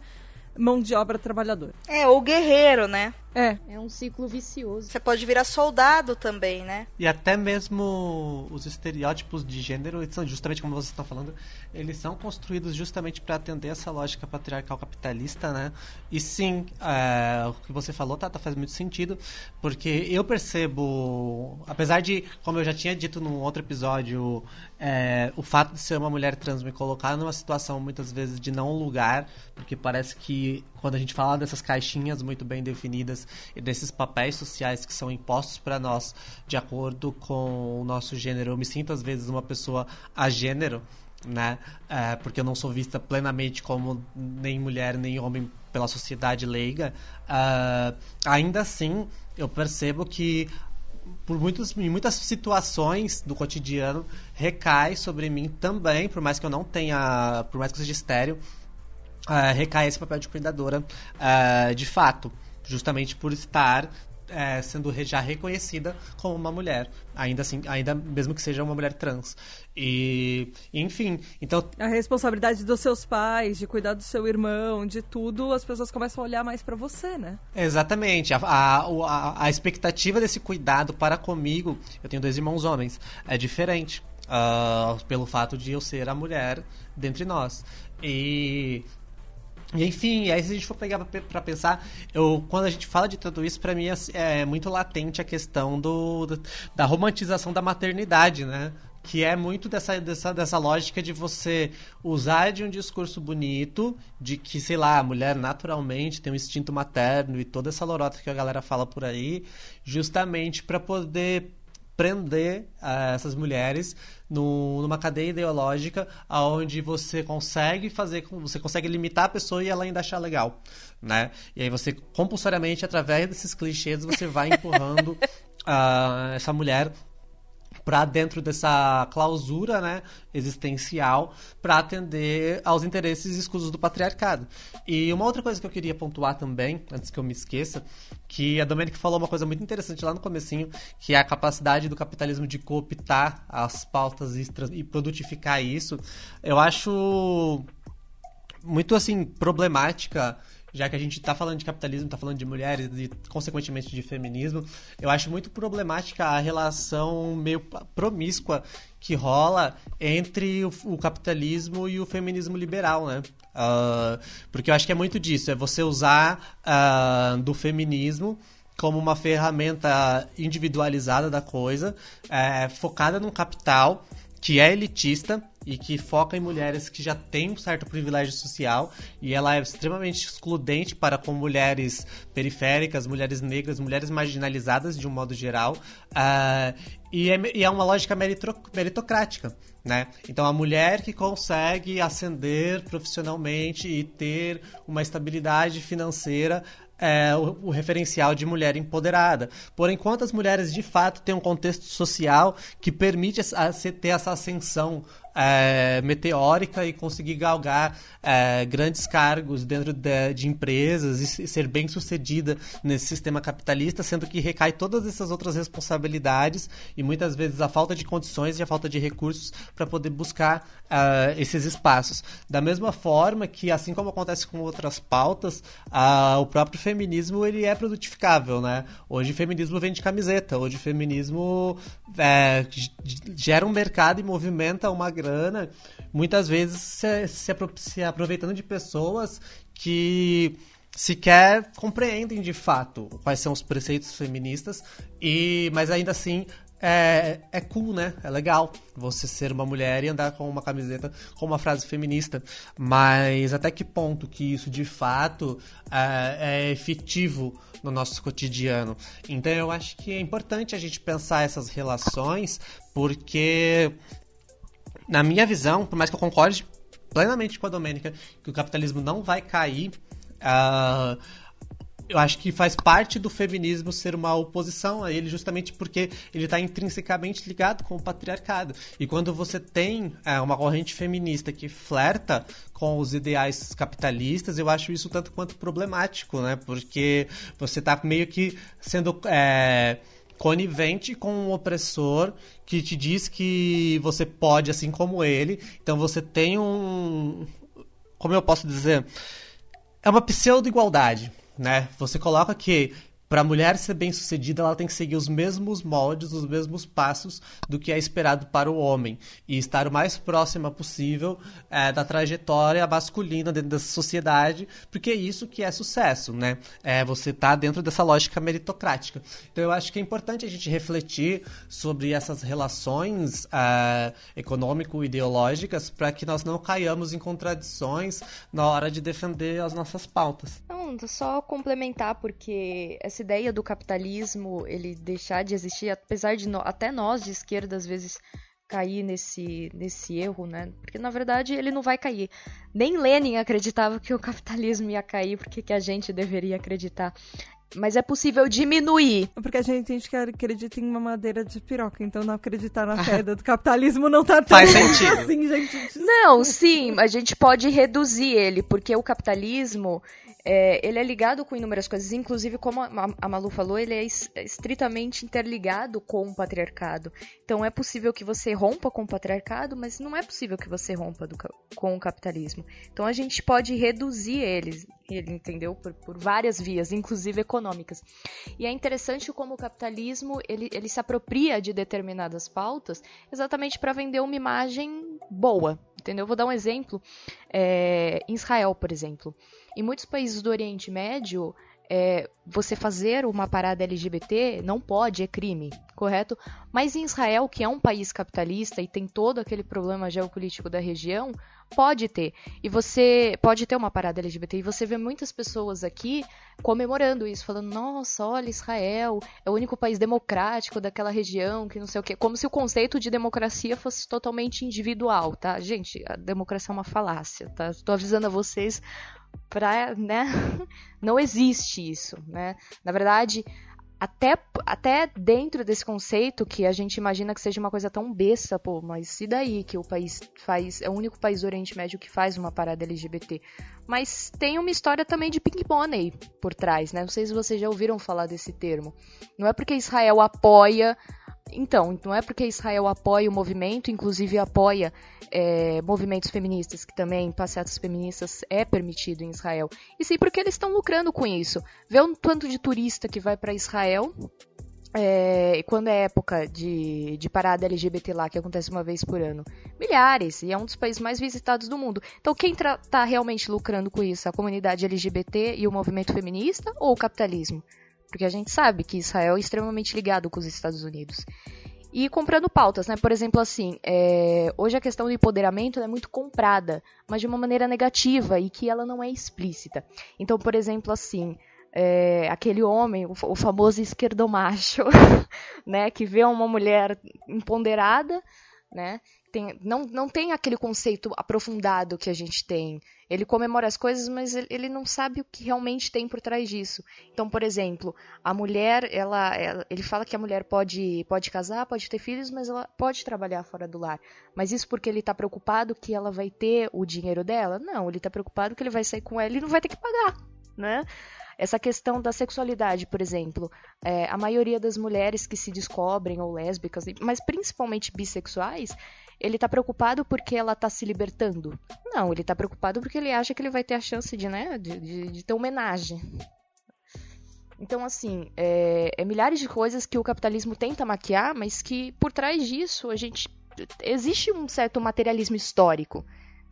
mão de obra trabalhadora. É, ou guerreiro, né? É. É um ciclo vicioso. Você pode virar soldado também, né? E até mesmo os estereótipos de gênero, são justamente como você está falando, eles são construídos justamente para atender essa lógica patriarcal capitalista, né? E sim, é, o que você falou, Tata, faz muito sentido, porque eu percebo, apesar de, como eu já tinha dito num outro episódio, é, o fato de ser uma mulher trans me colocar numa situação muitas vezes de não lugar, porque parece que quando a gente fala dessas caixinhas muito bem definidas e desses papéis sociais que são impostos para nós de acordo com o nosso gênero, eu me sinto às vezes uma pessoa a gênero né? É, porque eu não sou vista plenamente como nem mulher nem homem pela sociedade leiga. Uh, ainda assim, eu percebo que por muitos, em muitas situações do cotidiano recai sobre mim também, por mais que eu não tenha, por mais que eu seja estéreo, uh, recai esse papel de cuidadora uh, de fato, justamente por estar é, sendo já reconhecida como uma mulher, ainda assim, ainda mesmo que seja uma mulher trans. E, enfim, então a responsabilidade dos seus pais, de cuidar do seu irmão, de tudo, as pessoas começam a olhar mais para você, né? Exatamente. A, a, a, a, expectativa desse cuidado para comigo, eu tenho dois irmãos homens, é diferente. Uh, pelo fato de eu ser a mulher dentre nós. E e, enfim, aí se a gente for pegar para pensar, eu, quando a gente fala de tudo isso, para mim é, é, muito latente a questão do, do, da romantização da maternidade, né? Que é muito dessa, dessa, dessa lógica de você usar de um discurso bonito, de que, sei lá, a mulher naturalmente tem um instinto materno e toda essa lorota que a galera fala por aí, justamente para poder prender uh, essas mulheres no, numa cadeia ideológica onde você consegue fazer você consegue limitar a pessoa e ela ainda achar legal né? E aí você compulsoriamente através desses clichês você vai empurrando uh, essa mulher para dentro dessa clausura né, existencial para atender aos interesses escusos do patriarcado. E uma outra coisa que eu queria pontuar também, antes que eu me esqueça, que a Domenic falou uma coisa muito interessante lá no comecinho, que é a capacidade do capitalismo de cooptar as pautas e produtificar isso. Eu acho muito assim problemática já que a gente está falando de capitalismo, está falando de mulheres e, consequentemente, de feminismo, eu acho muito problemática a relação meio promíscua que rola entre o, o capitalismo e o feminismo liberal, né? Uh, porque eu acho que é muito disso, é você usar uh, do feminismo como uma ferramenta individualizada da coisa, é, focada no capital, que é elitista e que foca em mulheres que já têm um certo privilégio social e ela é extremamente excludente para com mulheres periféricas, mulheres negras, mulheres marginalizadas de um modo geral uh, e, é, e, é, uma lógica meritocrática. Né? Então, a mulher que consegue ascender profissionalmente e ter uma estabilidade financeira é, o, o, referencial de mulher empoderada. Porém, quantas mulheres de fato têm um contexto social que permite a, a, ter essa ascensão é, meteórica e conseguir galgar é, grandes cargos dentro de, de, empresas e ser bem sucedida nesse sistema capitalista, sendo que recai todas essas outras responsabilidades e muitas vezes a falta de condições e a falta de recursos para poder buscar uh, esses espaços. Da mesma forma que, assim como acontece com outras pautas, o próprio feminismo ele é produtificável, né? Hoje feminismo vende camiseta, hoje feminismo é, gera um mercado e movimenta uma grana, muitas vezes se, se, se aproveitando de pessoas que sequer compreendem de fato quais são os preceitos feministas e mas ainda assim é, é cool, né? É legal você ser uma mulher e andar com uma camiseta com uma frase feminista. Mas até que ponto que isso de fato é, é efetivo no nosso cotidiano? Então eu acho que é importante a gente pensar essas relações, porque na minha visão, por mais que eu concorde plenamente com a Domênica que o capitalismo não vai cair. Uh, eu acho que faz parte do feminismo ser uma oposição a ele, justamente porque ele está intrinsecamente ligado com o patriarcado. E quando você tem é, uma corrente feminista que flerta com os ideais capitalistas, eu acho isso tanto quanto problemático, né? Porque você está meio que sendo. É, conivente com um opressor que te diz que você pode, assim como ele. Então você tem um. Como eu posso dizer? É uma pseudo-igualdade né? Você coloca que para a mulher ser bem sucedida, ela tem que seguir os mesmos moldes, os mesmos passos do que é esperado para o homem e estar o mais próxima possível é, da trajetória masculina dentro da sociedade, porque é isso que é sucesso, né? É você tá dentro dessa lógica meritocrática. Então eu acho que é importante a gente refletir sobre essas relações é, econômico-ideológicas para que nós não caiamos em contradições na hora de defender as nossas pautas. Não, só complementar porque essa ideia do capitalismo ele deixar de existir, apesar de no, até nós de esquerda às vezes cair nesse, nesse erro, né? Porque na verdade ele não vai cair. Nem Lenin acreditava que o capitalismo ia cair, porque que a gente deveria acreditar. Mas é possível diminuir. Porque a gente, a gente acredita em uma madeira de piroca, então não acreditar na queda do capitalismo não tá tão Faz sentido. assim, gente. Não, sim, a gente pode reduzir ele, porque o capitalismo, é, ele é ligado com inúmeras coisas, inclusive, como a Malu falou, ele é, é estritamente interligado com o patriarcado. Então é possível que você rompa com o patriarcado, mas não é possível que você rompa do, com o capitalismo. Então a gente pode reduzir eles, ele entendeu? Por, por, várias vias, inclusive econômicas. E é interessante como o capitalismo ele, ele se apropria de determinadas pautas exatamente para vender uma imagem boa, entendeu? Vou dar um exemplo. É, em Israel, por exemplo. Em muitos países do Oriente Médio, é, você fazer uma parada LGBT não pode, é crime, correto? Mas em Israel, que é um país capitalista e tem todo aquele problema geopolítico da região, pode ter. E você pode ter uma parada LGBT. E você vê muitas pessoas aqui comemorando isso, falando: nossa, olha, Israel é o único país democrático daquela região, que não sei o quê. Como se o conceito de democracia fosse totalmente individual, tá? Gente, a democracia é uma falácia, tá? Estou avisando a vocês para, né? Não existe isso, né? Na verdade, até, até dentro desse conceito que a gente imagina que seja uma coisa tão besta, pô, mas e daí que o país faz, é o único país do Oriente Médio que faz uma parada LGBT. Mas tem uma história também de pink money por trás, né? Não sei se vocês já ouviram falar desse termo. Não é porque Israel apoia então, não é porque Israel apoia o movimento, inclusive apoia é, movimentos feministas, que também passeatas feministas é permitido em Israel, e sim porque eles estão lucrando com isso. Vê o tanto de turista que vai para Israel, é, quando é época de, de parada LGBT lá, que acontece uma vez por ano. Milhares, e é um dos países mais visitados do mundo. Então, quem está realmente lucrando com isso? A comunidade LGBT e o movimento feminista ou o capitalismo? Porque a gente sabe que Israel é extremamente ligado com os Estados Unidos. E comprando pautas, né? Por exemplo, assim, é... hoje a questão do empoderamento é muito comprada, mas de uma maneira negativa e que ela não é explícita. Então, por exemplo, assim, é... aquele homem, o, o famoso esquerdomacho, né? Que vê uma mulher empoderada, né? Tem, não, não tem aquele conceito aprofundado que a gente tem. Ele comemora as coisas, mas ele, ele não sabe o que realmente tem por trás disso. Então, por exemplo, a mulher, ela, ela, ele fala que a mulher pode, pode casar, pode ter filhos, mas ela pode trabalhar fora do lar. Mas isso porque ele está preocupado que ela vai ter o dinheiro dela? Não, ele está preocupado que ele vai sair com ela e não vai ter que pagar, né? Essa questão da sexualidade, por exemplo, é, a maioria das mulheres que se descobrem ou lésbicas, mas principalmente bissexuais, ele tá preocupado porque ela tá se libertando. Não, ele tá preocupado porque ele acha que ele vai ter a chance de, né, de, de, de ter homenagem. Então, assim, é, é, milhares de coisas que o capitalismo tenta maquiar, mas que por trás disso a gente existe um certo materialismo histórico.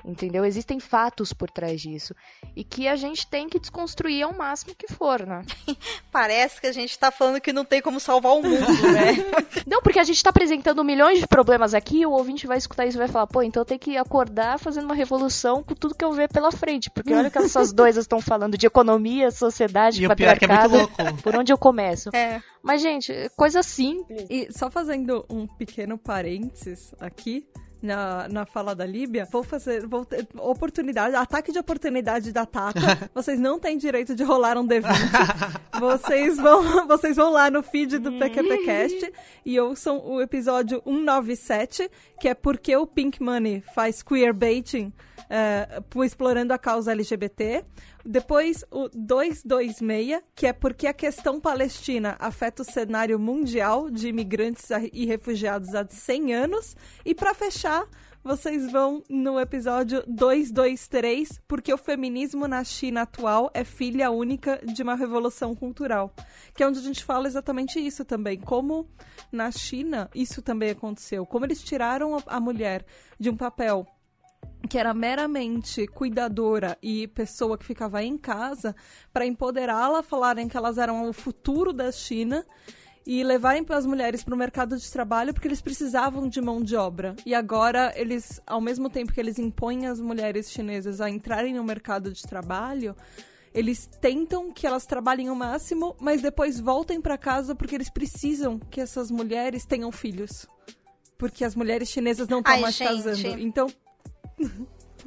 Entendeu? Existem fatos por trás disso e que a gente tem que desconstruir ao máximo que for, né? Parece que a gente tá falando que não tem como salvar o mundo, né? não, porque a gente tá apresentando milhões de problemas aqui e o ouvinte vai escutar isso e vai falar, pô, então eu tenho que acordar fazendo uma revolução com tudo que eu ver pela frente, porque olha que essas duas estão falando de economia, sociedade, e patriarcado, o pior é, é muito louco. por onde eu começo. É. Mas, gente, coisa simples. E só fazendo um pequeno parênteses aqui, na, na fala da Líbia, vou fazer vou ter oportunidade, ataque de oportunidade da Tata. vocês não têm direito de rolar um D20. vocês vão vocês vão lá no feed do PQPcast e ouçam o episódio 197, que é porque o Pink Money faz queerbaiting é, explorando a causa LGBT. Depois, o 226, que é porque a questão palestina afeta o cenário mundial de imigrantes e refugiados há 100 anos. E para fechar, vocês vão no episódio 223, porque o feminismo na China atual é filha única de uma revolução cultural. Que é onde a gente fala exatamente isso também. Como na China isso também aconteceu. Como eles tiraram a mulher de um papel que era meramente cuidadora e pessoa que ficava em casa, para empoderá-la, falarem que elas eram o futuro da China e levarem as mulheres para o mercado de trabalho porque eles precisavam de mão de obra. E agora eles, ao mesmo tempo que eles impõem as mulheres chinesas a entrarem no mercado de trabalho, eles tentam que elas trabalhem o máximo, mas depois voltem para casa porque eles precisam que essas mulheres tenham filhos. Porque as mulheres chinesas não estão mais gente. casando. Então,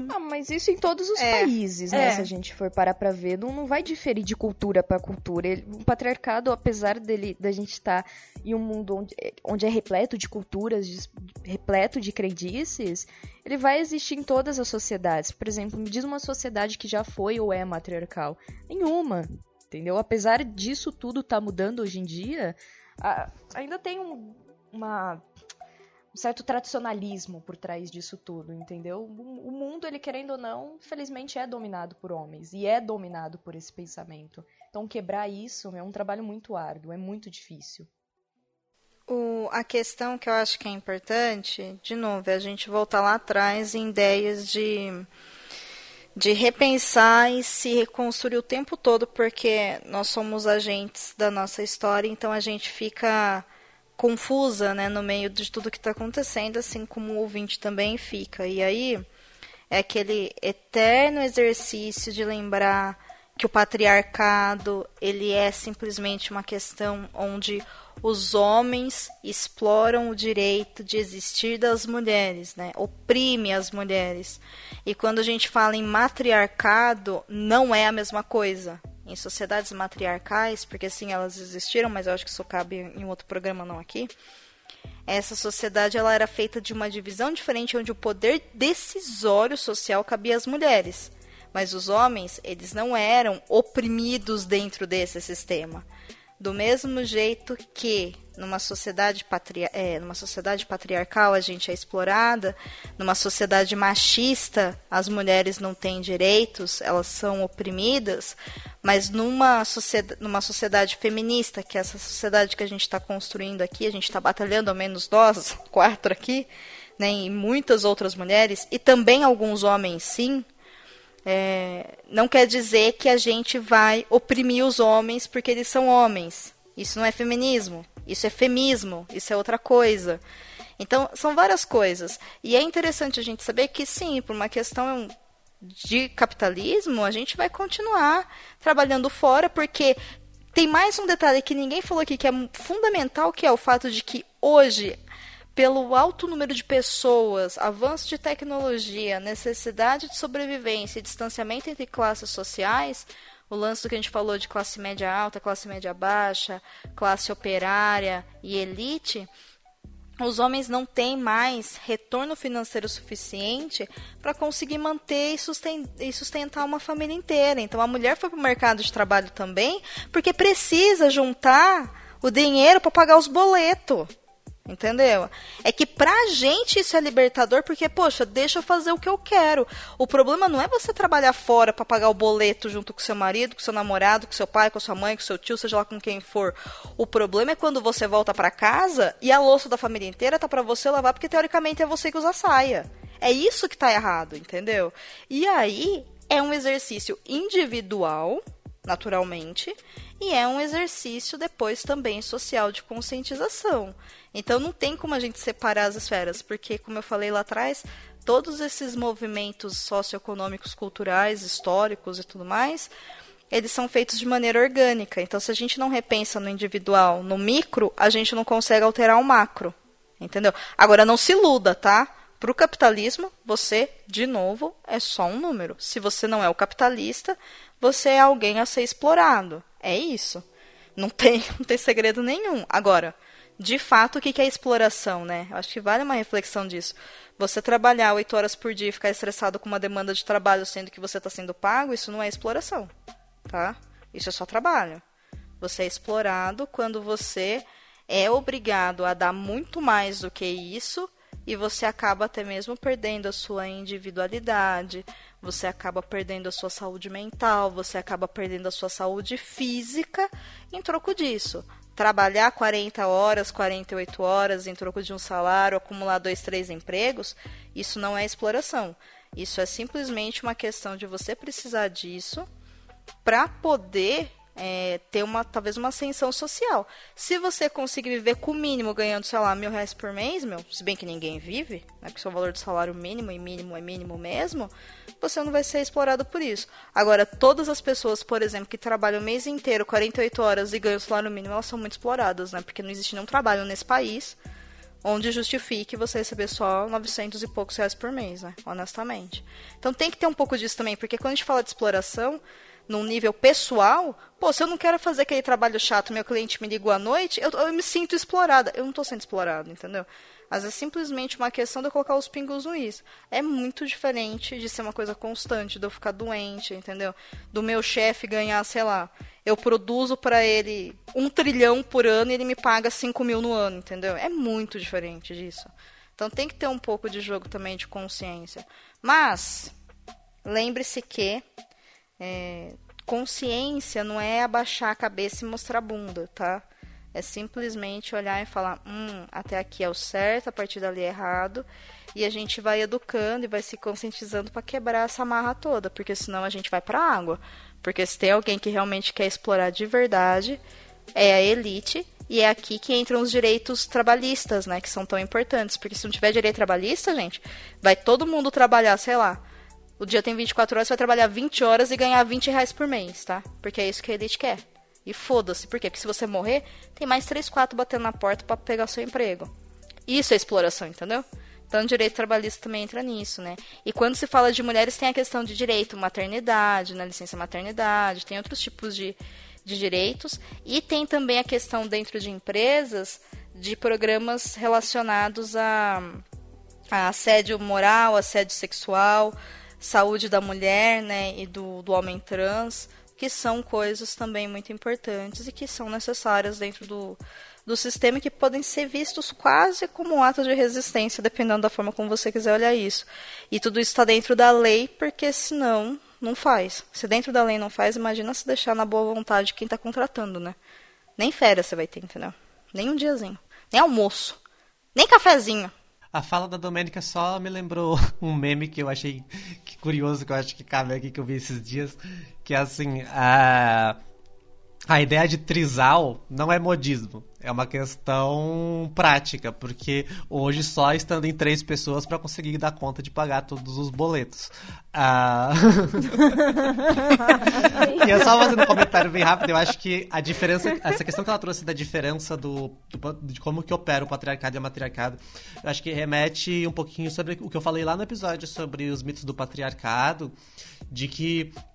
ah, mas isso em todos os é, países, né? É. Se a gente for parar pra ver, não, não vai diferir de cultura para cultura. Ele, o patriarcado, apesar dele da gente estar tá em um mundo onde, onde é repleto de culturas, de, repleto de crendices, ele vai existir em todas as sociedades. Por exemplo, me diz uma sociedade que já foi ou é matriarcal. Nenhuma, entendeu? Apesar disso tudo tá mudando hoje em dia, a, ainda tem um, uma um certo tradicionalismo por trás disso tudo, entendeu? O mundo, ele querendo ou não, felizmente é dominado por homens e é dominado por esse pensamento. Então quebrar isso é um trabalho muito árduo, é muito difícil. O, a questão que eu acho que é importante, de novo, é a gente voltar lá atrás em ideias de, de repensar e se reconstruir o tempo todo, porque nós somos agentes da nossa história, então a gente fica confusa, né, no meio de tudo que está acontecendo, assim como o ouvinte também fica. E aí é aquele eterno exercício de lembrar que o patriarcado ele é simplesmente uma questão onde os homens exploram o direito de existir das mulheres, né? Oprime as mulheres. E quando a gente fala em matriarcado, não é a mesma coisa em sociedades matriarcais, porque sim, elas existiram, mas eu acho que isso cabe em outro programa, não aqui. Essa sociedade ela era feita de uma divisão diferente, onde o poder decisório social cabia às mulheres. Mas os homens, eles não eram oprimidos dentro desse sistema. Do mesmo jeito que numa sociedade, patri é, numa sociedade patriarcal a gente é explorada, numa sociedade machista as mulheres não têm direitos, elas são oprimidas, mas numa sociedade, numa sociedade feminista, que é essa sociedade que a gente está construindo aqui, a gente está batalhando, ao menos nós, quatro aqui, né, e muitas outras mulheres, e também alguns homens sim, é, não quer dizer que a gente vai oprimir os homens porque eles são homens. Isso não é feminismo. Isso é femismo. Isso é outra coisa. Então, são várias coisas. E é interessante a gente saber que, sim, por uma questão de capitalismo, a gente vai continuar trabalhando fora, porque tem mais um detalhe que ninguém falou aqui que é fundamental, que é o fato de que hoje pelo alto número de pessoas, avanço de tecnologia, necessidade de sobrevivência e distanciamento entre classes sociais, o lance do que a gente falou de classe média alta, classe média baixa, classe operária e elite, os homens não têm mais retorno financeiro suficiente para conseguir manter e sustentar uma família inteira. Então a mulher foi para o mercado de trabalho também porque precisa juntar o dinheiro para pagar os boletos. Entendeu? É que pra gente isso é libertador porque, poxa, deixa eu fazer o que eu quero. O problema não é você trabalhar fora para pagar o boleto junto com seu marido, com seu namorado, com seu pai, com sua mãe, com seu tio, seja lá com quem for. O problema é quando você volta para casa e a louça da família inteira tá para você lavar porque teoricamente é você que usa saia. É isso que tá errado, entendeu? E aí é um exercício individual, naturalmente, e é um exercício depois também social de conscientização. Então não tem como a gente separar as esferas, porque, como eu falei lá atrás, todos esses movimentos socioeconômicos, culturais, históricos e tudo mais, eles são feitos de maneira orgânica. Então, se a gente não repensa no individual, no micro, a gente não consegue alterar o macro. Entendeu? Agora, não se iluda, tá? Para o capitalismo, você, de novo, é só um número. Se você não é o capitalista, você é alguém a ser explorado. É isso. Não tem, não tem segredo nenhum. Agora, de fato, o que é exploração, né? Eu acho que vale uma reflexão disso. Você trabalhar oito horas por dia e ficar estressado com uma demanda de trabalho sendo que você está sendo pago, isso não é exploração, tá? Isso é só trabalho. Você é explorado quando você é obrigado a dar muito mais do que isso e você acaba até mesmo perdendo a sua individualidade, você acaba perdendo a sua saúde mental, você acaba perdendo a sua saúde física em troco disso trabalhar 40 horas, 48 horas em troco de um salário, acumular dois, três empregos, isso não é exploração. Isso é simplesmente uma questão de você precisar disso para poder é, ter uma talvez uma ascensão social. Se você conseguir viver com o mínimo ganhando, sei lá, mil reais por mês, meu, se bem que ninguém vive, né, porque o valor do salário mínimo e mínimo é mínimo mesmo, você não vai ser explorado por isso. Agora, todas as pessoas, por exemplo, que trabalham o mês inteiro, 48 horas e ganham o salário mínimo, elas são muito exploradas, né? Porque não existe nenhum trabalho nesse país onde justifique você receber só 900 e poucos reais por mês, né? Honestamente. Então tem que ter um pouco disso também, porque quando a gente fala de exploração, num nível pessoal, pô, se eu não quero fazer aquele trabalho chato, meu cliente me ligou à noite, eu, eu me sinto explorada. Eu não estou sendo explorada, entendeu? Mas é simplesmente uma questão de eu colocar os pingos no is. É muito diferente de ser uma coisa constante, de eu ficar doente, entendeu? Do meu chefe ganhar, sei lá, eu produzo para ele um trilhão por ano e ele me paga cinco mil no ano, entendeu? É muito diferente disso. Então tem que ter um pouco de jogo também de consciência. Mas lembre-se que é, consciência não é abaixar a cabeça e mostrar a bunda, tá? É simplesmente olhar e falar, hum, até aqui é o certo, a partir dali é errado. E a gente vai educando e vai se conscientizando para quebrar essa marra toda, porque senão a gente vai para a água. Porque se tem alguém que realmente quer explorar de verdade, é a elite. E é aqui que entram os direitos trabalhistas, né? Que são tão importantes. Porque se não tiver direito trabalhista, gente, vai todo mundo trabalhar, sei lá, o dia tem 24 horas, você vai trabalhar 20 horas e ganhar 20 reais por mês, tá? Porque é isso que a elite quer. E foda-se, por quê? Porque se você morrer, tem mais 3, 4 batendo na porta para pegar seu emprego. Isso é exploração, entendeu? Então, o direito trabalhista também entra nisso, né? E quando se fala de mulheres, tem a questão de direito maternidade, né? licença maternidade, tem outros tipos de, de direitos. E tem também a questão dentro de empresas de programas relacionados a, a assédio moral, assédio sexual, saúde da mulher né, e do, do homem trans, que são coisas também muito importantes e que são necessárias dentro do, do sistema que podem ser vistos quase como um ato de resistência, dependendo da forma como você quiser olhar isso. E tudo isso está dentro da lei, porque senão não faz. Se dentro da lei não faz, imagina se deixar na boa vontade de quem está contratando, né? Nem férias você vai ter, entendeu? Nem um diazinho. Nem almoço. Nem cafezinho. A fala da Domênica só me lembrou um meme que eu achei curioso, que eu acho que cabe aqui, que eu vi esses dias, que é assim, a, a ideia de trisal não é modismo, é uma questão prática, porque hoje só estando em três pessoas para conseguir dar conta de pagar todos os boletos. Ah... e eu só fazendo um comentário bem rápido, eu acho que a diferença, essa questão que ela trouxe da diferença do, do, de como que opera o patriarcado e o matriarcado, eu acho que remete um pouquinho sobre o que eu falei lá no episódio sobre os mitos do patriarcado, de que é,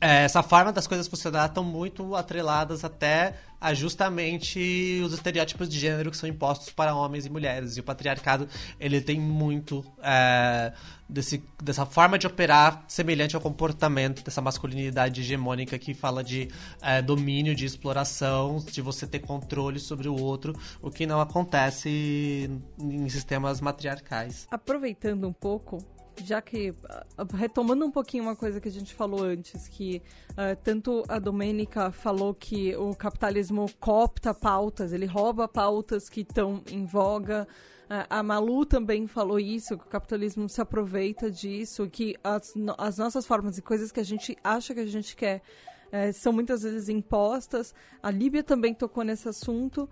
essa forma das coisas funcionar estão muito atreladas até a justamente os estereótipos de gênero que são impostos para homens e mulheres. E o patriarcado, ele tem muito é, desse, dessa forma de operar semelhante ao comportamento dessa masculinidade hegemônica que fala de é, domínio, de exploração, de você ter controle sobre o outro, o que não acontece em sistemas matriarcais. Aproveitando um pouco, já que ah, retomando um pouquinho uma coisa que a gente falou antes, que uh, tanto a Domênica falou que o capitalismo copta pautas, ele rouba pautas que estão em voga. Uh, a Malu também falou isso, que o capitalismo se aproveita disso, que as, as nossas formas e coisas que a gente acha que a gente quer uh, são muitas vezes impostas. A Líbia também tocou nesse assunto.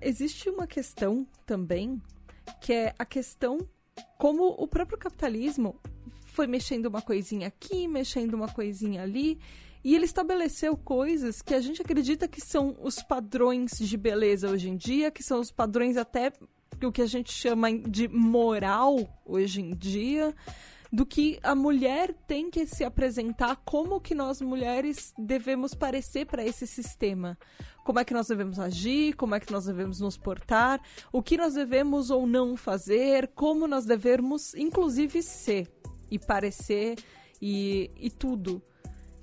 existe uma questão também, que é a questão como o próprio capitalismo foi mexendo uma coisinha aqui, mexendo uma coisinha ali, e ele estabeleceu coisas que a gente acredita que são os padrões de beleza hoje em dia, que são os padrões até o que a gente chama de moral hoje em dia, do que a mulher tem que se apresentar, como que nós mulheres devemos parecer para esse sistema? Como é que nós devemos agir, como é que nós devemos nos portar, o que nós devemos ou não fazer, como nós devemos, inclusive, ser e parecer e, e tudo.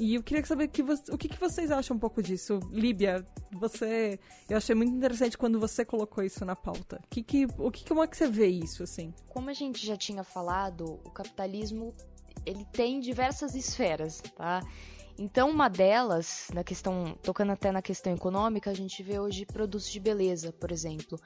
E eu queria saber que o que, que vocês acham um pouco disso. Líbia, você. Eu achei muito interessante quando você colocou isso na pauta. Que, que, o que, como é que você vê isso, assim? Como a gente já tinha falado, o capitalismo ele tem diversas esferas, tá? Então, uma delas, na questão, tocando até na questão econômica, a gente vê hoje produtos de beleza, por exemplo,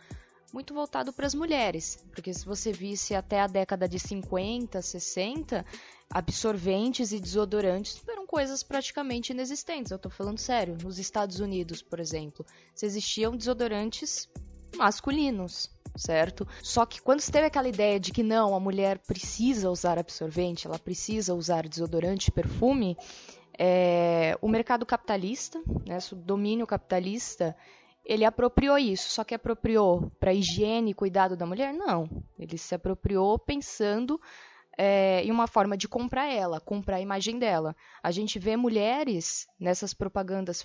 muito voltado para as mulheres, porque se você visse até a década de 50, 60, absorventes e desodorantes eram coisas praticamente inexistentes. Eu estou falando sério. Nos Estados Unidos, por exemplo, se existiam desodorantes masculinos, certo? Só que quando se teve aquela ideia de que não, a mulher precisa usar absorvente, ela precisa usar desodorante, perfume, é, o mercado capitalista, né, o domínio capitalista, ele apropriou isso, só que apropriou para higiene e cuidado da mulher? Não. Ele se apropriou pensando é, em uma forma de comprar ela, comprar a imagem dela. A gente vê mulheres nessas propagandas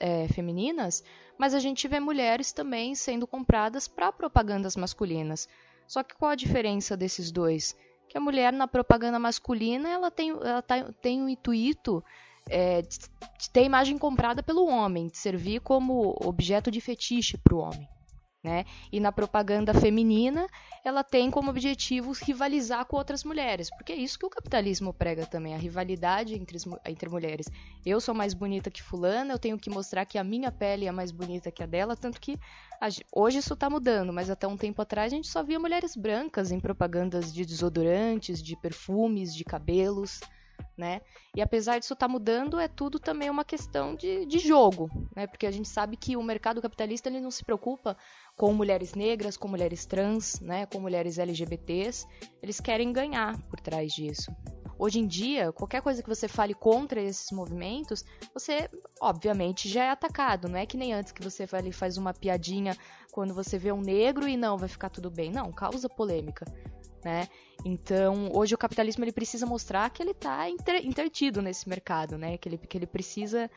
é, femininas, mas a gente vê mulheres também sendo compradas para propagandas masculinas. Só que qual a diferença desses dois? que a mulher na propaganda masculina ela tem, ela tá, tem o intuito é, de, ter imagem comprada pelo homem, de servir como objeto de fetiche para o homem. Né? E na propaganda feminina, ela tem como objetivo rivalizar com outras mulheres, porque é isso que o capitalismo prega também, a rivalidade entre, entre mulheres. Eu sou mais bonita que fulana, eu tenho que mostrar que a minha pele é mais bonita que a dela, tanto que a, hoje isso está mudando, mas até um tempo atrás a gente só via mulheres brancas em propagandas de desodorantes, de perfumes, de cabelos né? E apesar disso estar tá mudando, é tudo também uma questão de, de jogo, né? Porque a gente sabe que o mercado capitalista ele não se preocupa com mulheres negras, com mulheres trans, né? Com mulheres LGBTs. Eles querem ganhar por trás disso. Hoje em dia, qualquer coisa que você fale contra esses movimentos, você, obviamente, já é atacado. Não é que nem antes que você faz uma piadinha quando você vê um negro e não, vai ficar tudo bem. Não, causa polêmica né? Então, hoje o capitalismo ele precisa mostrar que ele está inter, intertido nesse mercado, né? Que ele, que ele precisa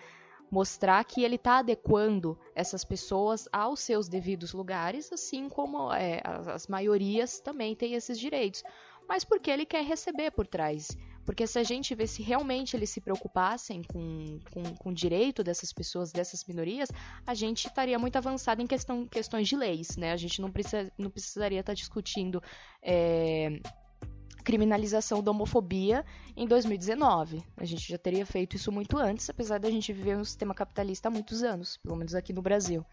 mostrar que ele está adequando essas pessoas aos seus devidos lugares, assim como é, as, as maiorias também têm esses direitos. Mas porque ele quer receber por trás. Porque se a gente vê se realmente eles se preocupassem com, com, com o direito dessas pessoas, dessas minorias, a gente estaria muito avançado em questão, questões de leis, né? A gente não, precisa, não precisaria estar discutindo é, criminalização da homofobia em 2019. A gente já teria feito isso muito antes, apesar da gente viver um sistema capitalista há muitos anos, pelo menos aqui no Brasil.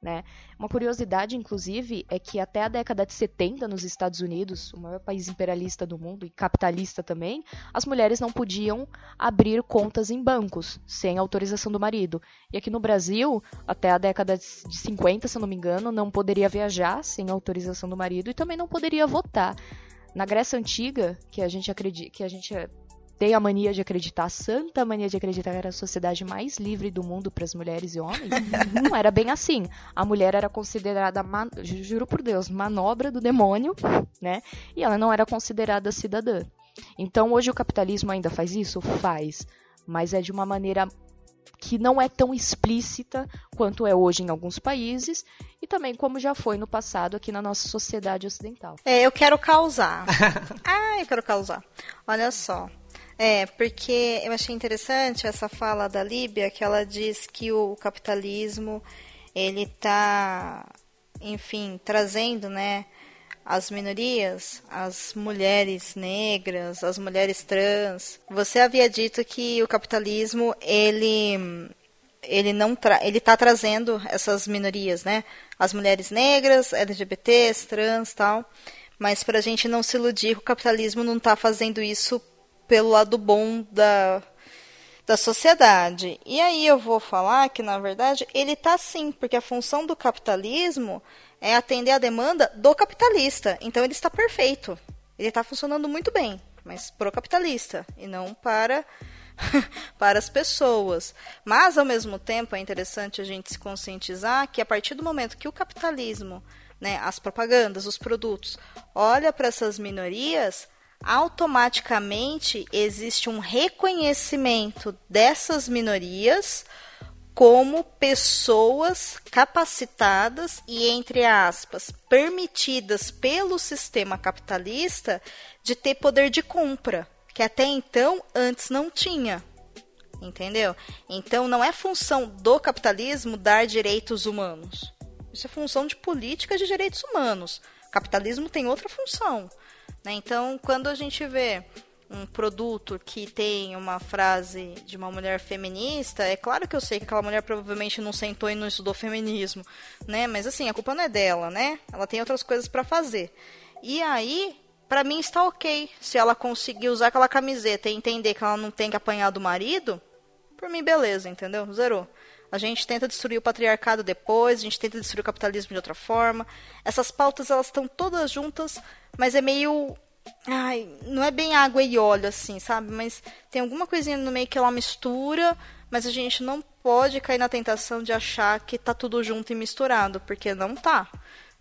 Né? Uma curiosidade, inclusive, é que até a década de 70 nos Estados Unidos, o maior país imperialista do mundo e capitalista também, as mulheres não podiam abrir contas em bancos sem autorização do marido. E aqui no Brasil, até a década de 50, se não me engano, não poderia viajar sem autorização do marido e também não poderia votar. Na Grécia Antiga, que a gente acredita, que a gente tem a mania de acreditar, a santa mania de acreditar que era a sociedade mais livre do mundo para as mulheres e homens, não era bem assim. A mulher era considerada, man... juro por Deus, manobra do demônio, né? E ela não era considerada cidadã. Então, hoje o capitalismo ainda faz isso? Faz. mas é de uma maneira que não é tão explícita quanto é hoje em alguns países e também como já foi no passado aqui na nossa sociedade ocidental. É, eu quero causar. ah, eu quero causar. Olha só. É, porque eu achei interessante essa fala da Líbia, que ela diz que o capitalismo ele está, enfim, trazendo, né, as minorias, as mulheres negras, as mulheres trans. Você havia dito que o capitalismo ele ele não tra ele está trazendo essas minorias, né? As mulheres negras, LGBTs, trans, tal. Mas para a gente não se iludir, o capitalismo não está fazendo isso pelo lado bom da da sociedade. E aí eu vou falar que na verdade ele está sim, porque a função do capitalismo é atender a demanda do capitalista. Então ele está perfeito. Ele está funcionando muito bem, mas pro capitalista e não para para as pessoas. Mas ao mesmo tempo é interessante a gente se conscientizar que a partir do momento que o capitalismo, né, as propagandas, os produtos, olha para essas minorias, automaticamente existe um reconhecimento dessas minorias como pessoas capacitadas e, entre aspas, permitidas pelo sistema capitalista de ter poder de compra, que até então antes não tinha. Entendeu? Então não é função do capitalismo dar direitos humanos. Isso é função de política de direitos humanos. O capitalismo tem outra função. Né? Então, quando a gente vê um produto que tem uma frase de uma mulher feminista, é claro que eu sei que aquela mulher provavelmente não sentou e não estudou feminismo, né? Mas assim, a culpa não é dela, né? Ela tem outras coisas para fazer. E aí, para mim está ok se ela conseguir usar aquela camiseta e entender que ela não tem que apanhar do marido, por mim beleza, entendeu? Zerou. A gente tenta destruir o patriarcado depois, a gente tenta destruir o capitalismo de outra forma. Essas pautas elas estão todas juntas, mas é meio Ai, não é bem água e óleo assim, sabe? Mas tem alguma coisinha no meio que ela mistura, mas a gente não pode cair na tentação de achar que tá tudo junto e misturado, porque não tá.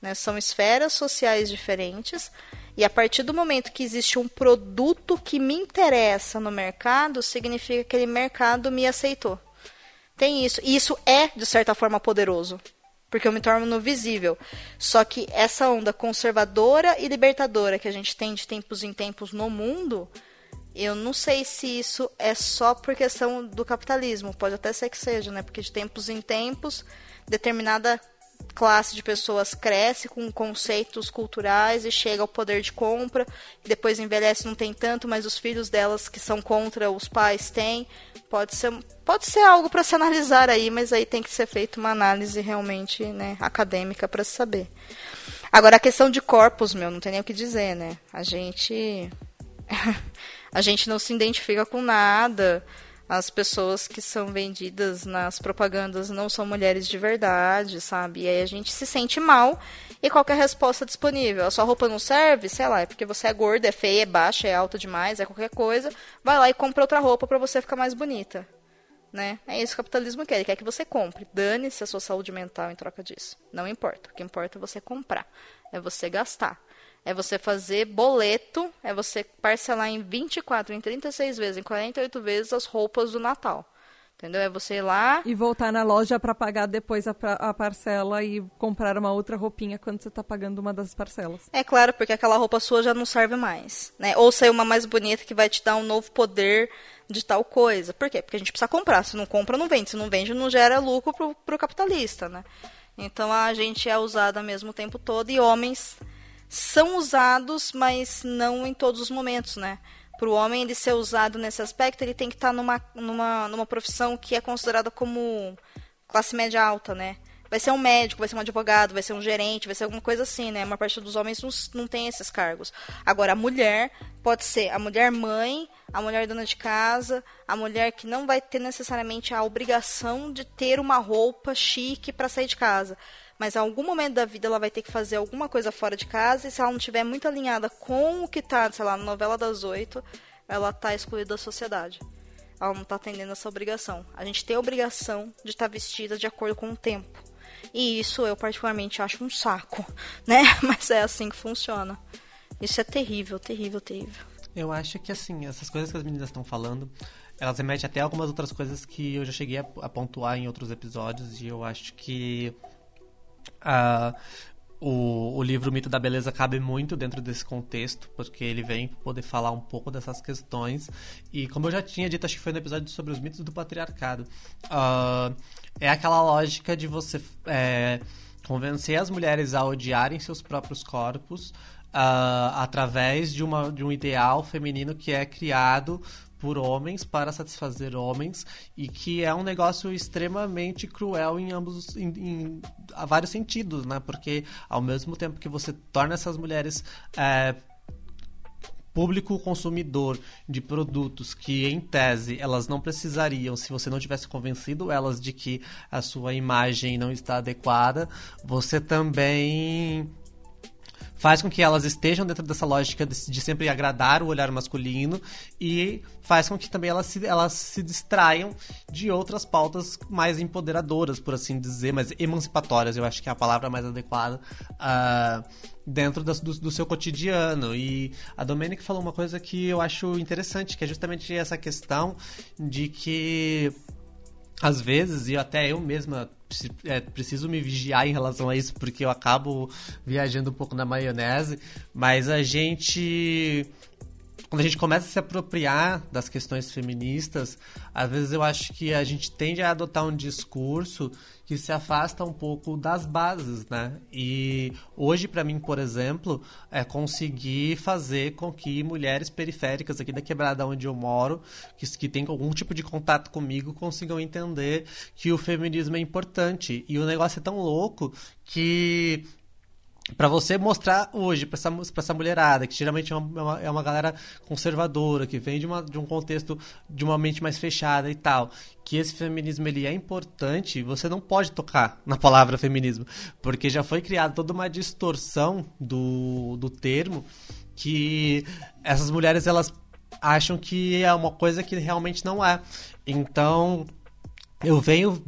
Né? São esferas sociais diferentes. E a partir do momento que existe um produto que me interessa no mercado, significa que aquele mercado me aceitou. Tem isso. E isso é, de certa forma, poderoso porque eu me torno visível. Só que essa onda conservadora e libertadora que a gente tem de tempos em tempos no mundo, eu não sei se isso é só por questão do capitalismo. Pode até ser que seja, né? Porque de tempos em tempos, determinada classe de pessoas cresce com conceitos culturais e chega ao poder de compra, e depois envelhece não tem tanto, mas os filhos delas que são contra os pais têm. Pode ser, pode ser algo para se analisar aí, mas aí tem que ser feita uma análise realmente né, acadêmica para se saber. Agora a questão de corpos, meu, não tem nem o que dizer, né? A gente a gente não se identifica com nada as pessoas que são vendidas nas propagandas não são mulheres de verdade, sabe? E aí a gente se sente mal e qualquer resposta disponível. A sua roupa não serve, sei lá, é porque você é gorda, é feia, é baixa, é alta demais, é qualquer coisa. Vai lá e compra outra roupa para você ficar mais bonita. Né? É isso que o capitalismo quer. Ele quer que você compre. Dane-se a sua saúde mental em troca disso. Não importa. O que importa é você comprar. É você gastar é você fazer boleto, é você parcelar em 24, em 36 vezes, em 48 vezes as roupas do Natal. Entendeu? É você ir lá. E voltar na loja para pagar depois a, a, parcela e comprar uma outra roupinha quando você está pagando uma das parcelas. É claro, porque aquela roupa sua já não serve mais. Né? Ou sair uma mais bonita que vai te dar um novo poder de tal coisa. Por quê? Porque a gente precisa comprar. Se não compra, não vende. Se não vende, não gera lucro pro, pro capitalista, né? Então a gente é usada mesmo o tempo todo e homens são usados, mas não em todos os momentos, né? Para o homem ele ser usado nesse aspecto, ele tem que estar tá numa, numa, numa profissão que é considerada como classe média alta, né? Vai ser um médico, vai ser um advogado, vai ser um gerente, vai ser alguma coisa assim, né? Uma parte dos homens não, não tem esses cargos. Agora, a mulher pode ser a mulher mãe, a mulher dona de casa, a mulher que não vai ter necessariamente a obrigação de ter uma roupa chique para sair de casa mas em algum momento da vida ela vai ter que fazer alguma coisa fora de casa e se ela não estiver muito alinhada com o que está, sei lá, na novela das oito, ela está excluída da sociedade. Ela não está atendendo essa obrigação. A gente tem a obrigação de estar tá vestida de acordo com o tempo. E isso eu particularmente acho um saco, né? Mas é assim que funciona. Isso é terrível, terrível, terrível. Eu acho que assim, essas coisas que as meninas estão falando elas remetem até algumas outras coisas que eu já cheguei a, a pontuar em outros episódios e eu acho que uh, o, o livro Mito da Beleza cabe muito dentro desse contexto, porque ele vem poder falar um pouco dessas questões. E como eu já tinha dito, acho que foi no episódio sobre os mitos do patriarcado, uh, é aquela lógica de você é, convencer as mulheres a odiarem seus próprios corpos uh, através de, uma, de um ideal feminino que é criado por homens para satisfazer homens e que é um negócio extremamente cruel em ambos em, em a vários sentidos, né? Porque ao mesmo tempo que você torna essas mulheres é, público consumidor de produtos que, em tese, elas não precisariam se você não tivesse convencido elas de que a sua imagem não está adequada, você também faz com que elas estejam dentro dessa lógica de, de, sempre agradar o olhar masculino e faz com que também elas se, elas se distraiam de outras pautas mais empoderadoras, por assim dizer, mais emancipatórias, eu acho que é a palavra mais adequada, uh, dentro do, do, seu cotidiano. E a Domênica falou uma coisa que eu acho interessante, que é justamente essa questão de que às vezes, e até eu mesma é, preciso me vigiar em relação a isso, porque eu acabo viajando um pouco na maionese, mas a gente quando a gente começa a se apropriar das questões feministas, às vezes eu acho que a gente tende a adotar um discurso que se afasta um pouco das bases, né? E hoje, para mim, por exemplo, é conseguir fazer com que mulheres periféricas aqui da quebrada onde eu moro, que, que tem algum tipo de contato comigo, consigam entender que o feminismo é importante. E o negócio é tão louco que para você mostrar hoje para essa, pra essa mulherada, que geralmente é uma, é uma galera conservadora, que vem de, uma, de um contexto de uma mente mais fechada e tal, que esse feminismo ele é importante, você não pode tocar na palavra feminismo, porque já foi criada toda uma distorção do, do termo que essas mulheres elas acham que é uma coisa que realmente não é. Então, eu venho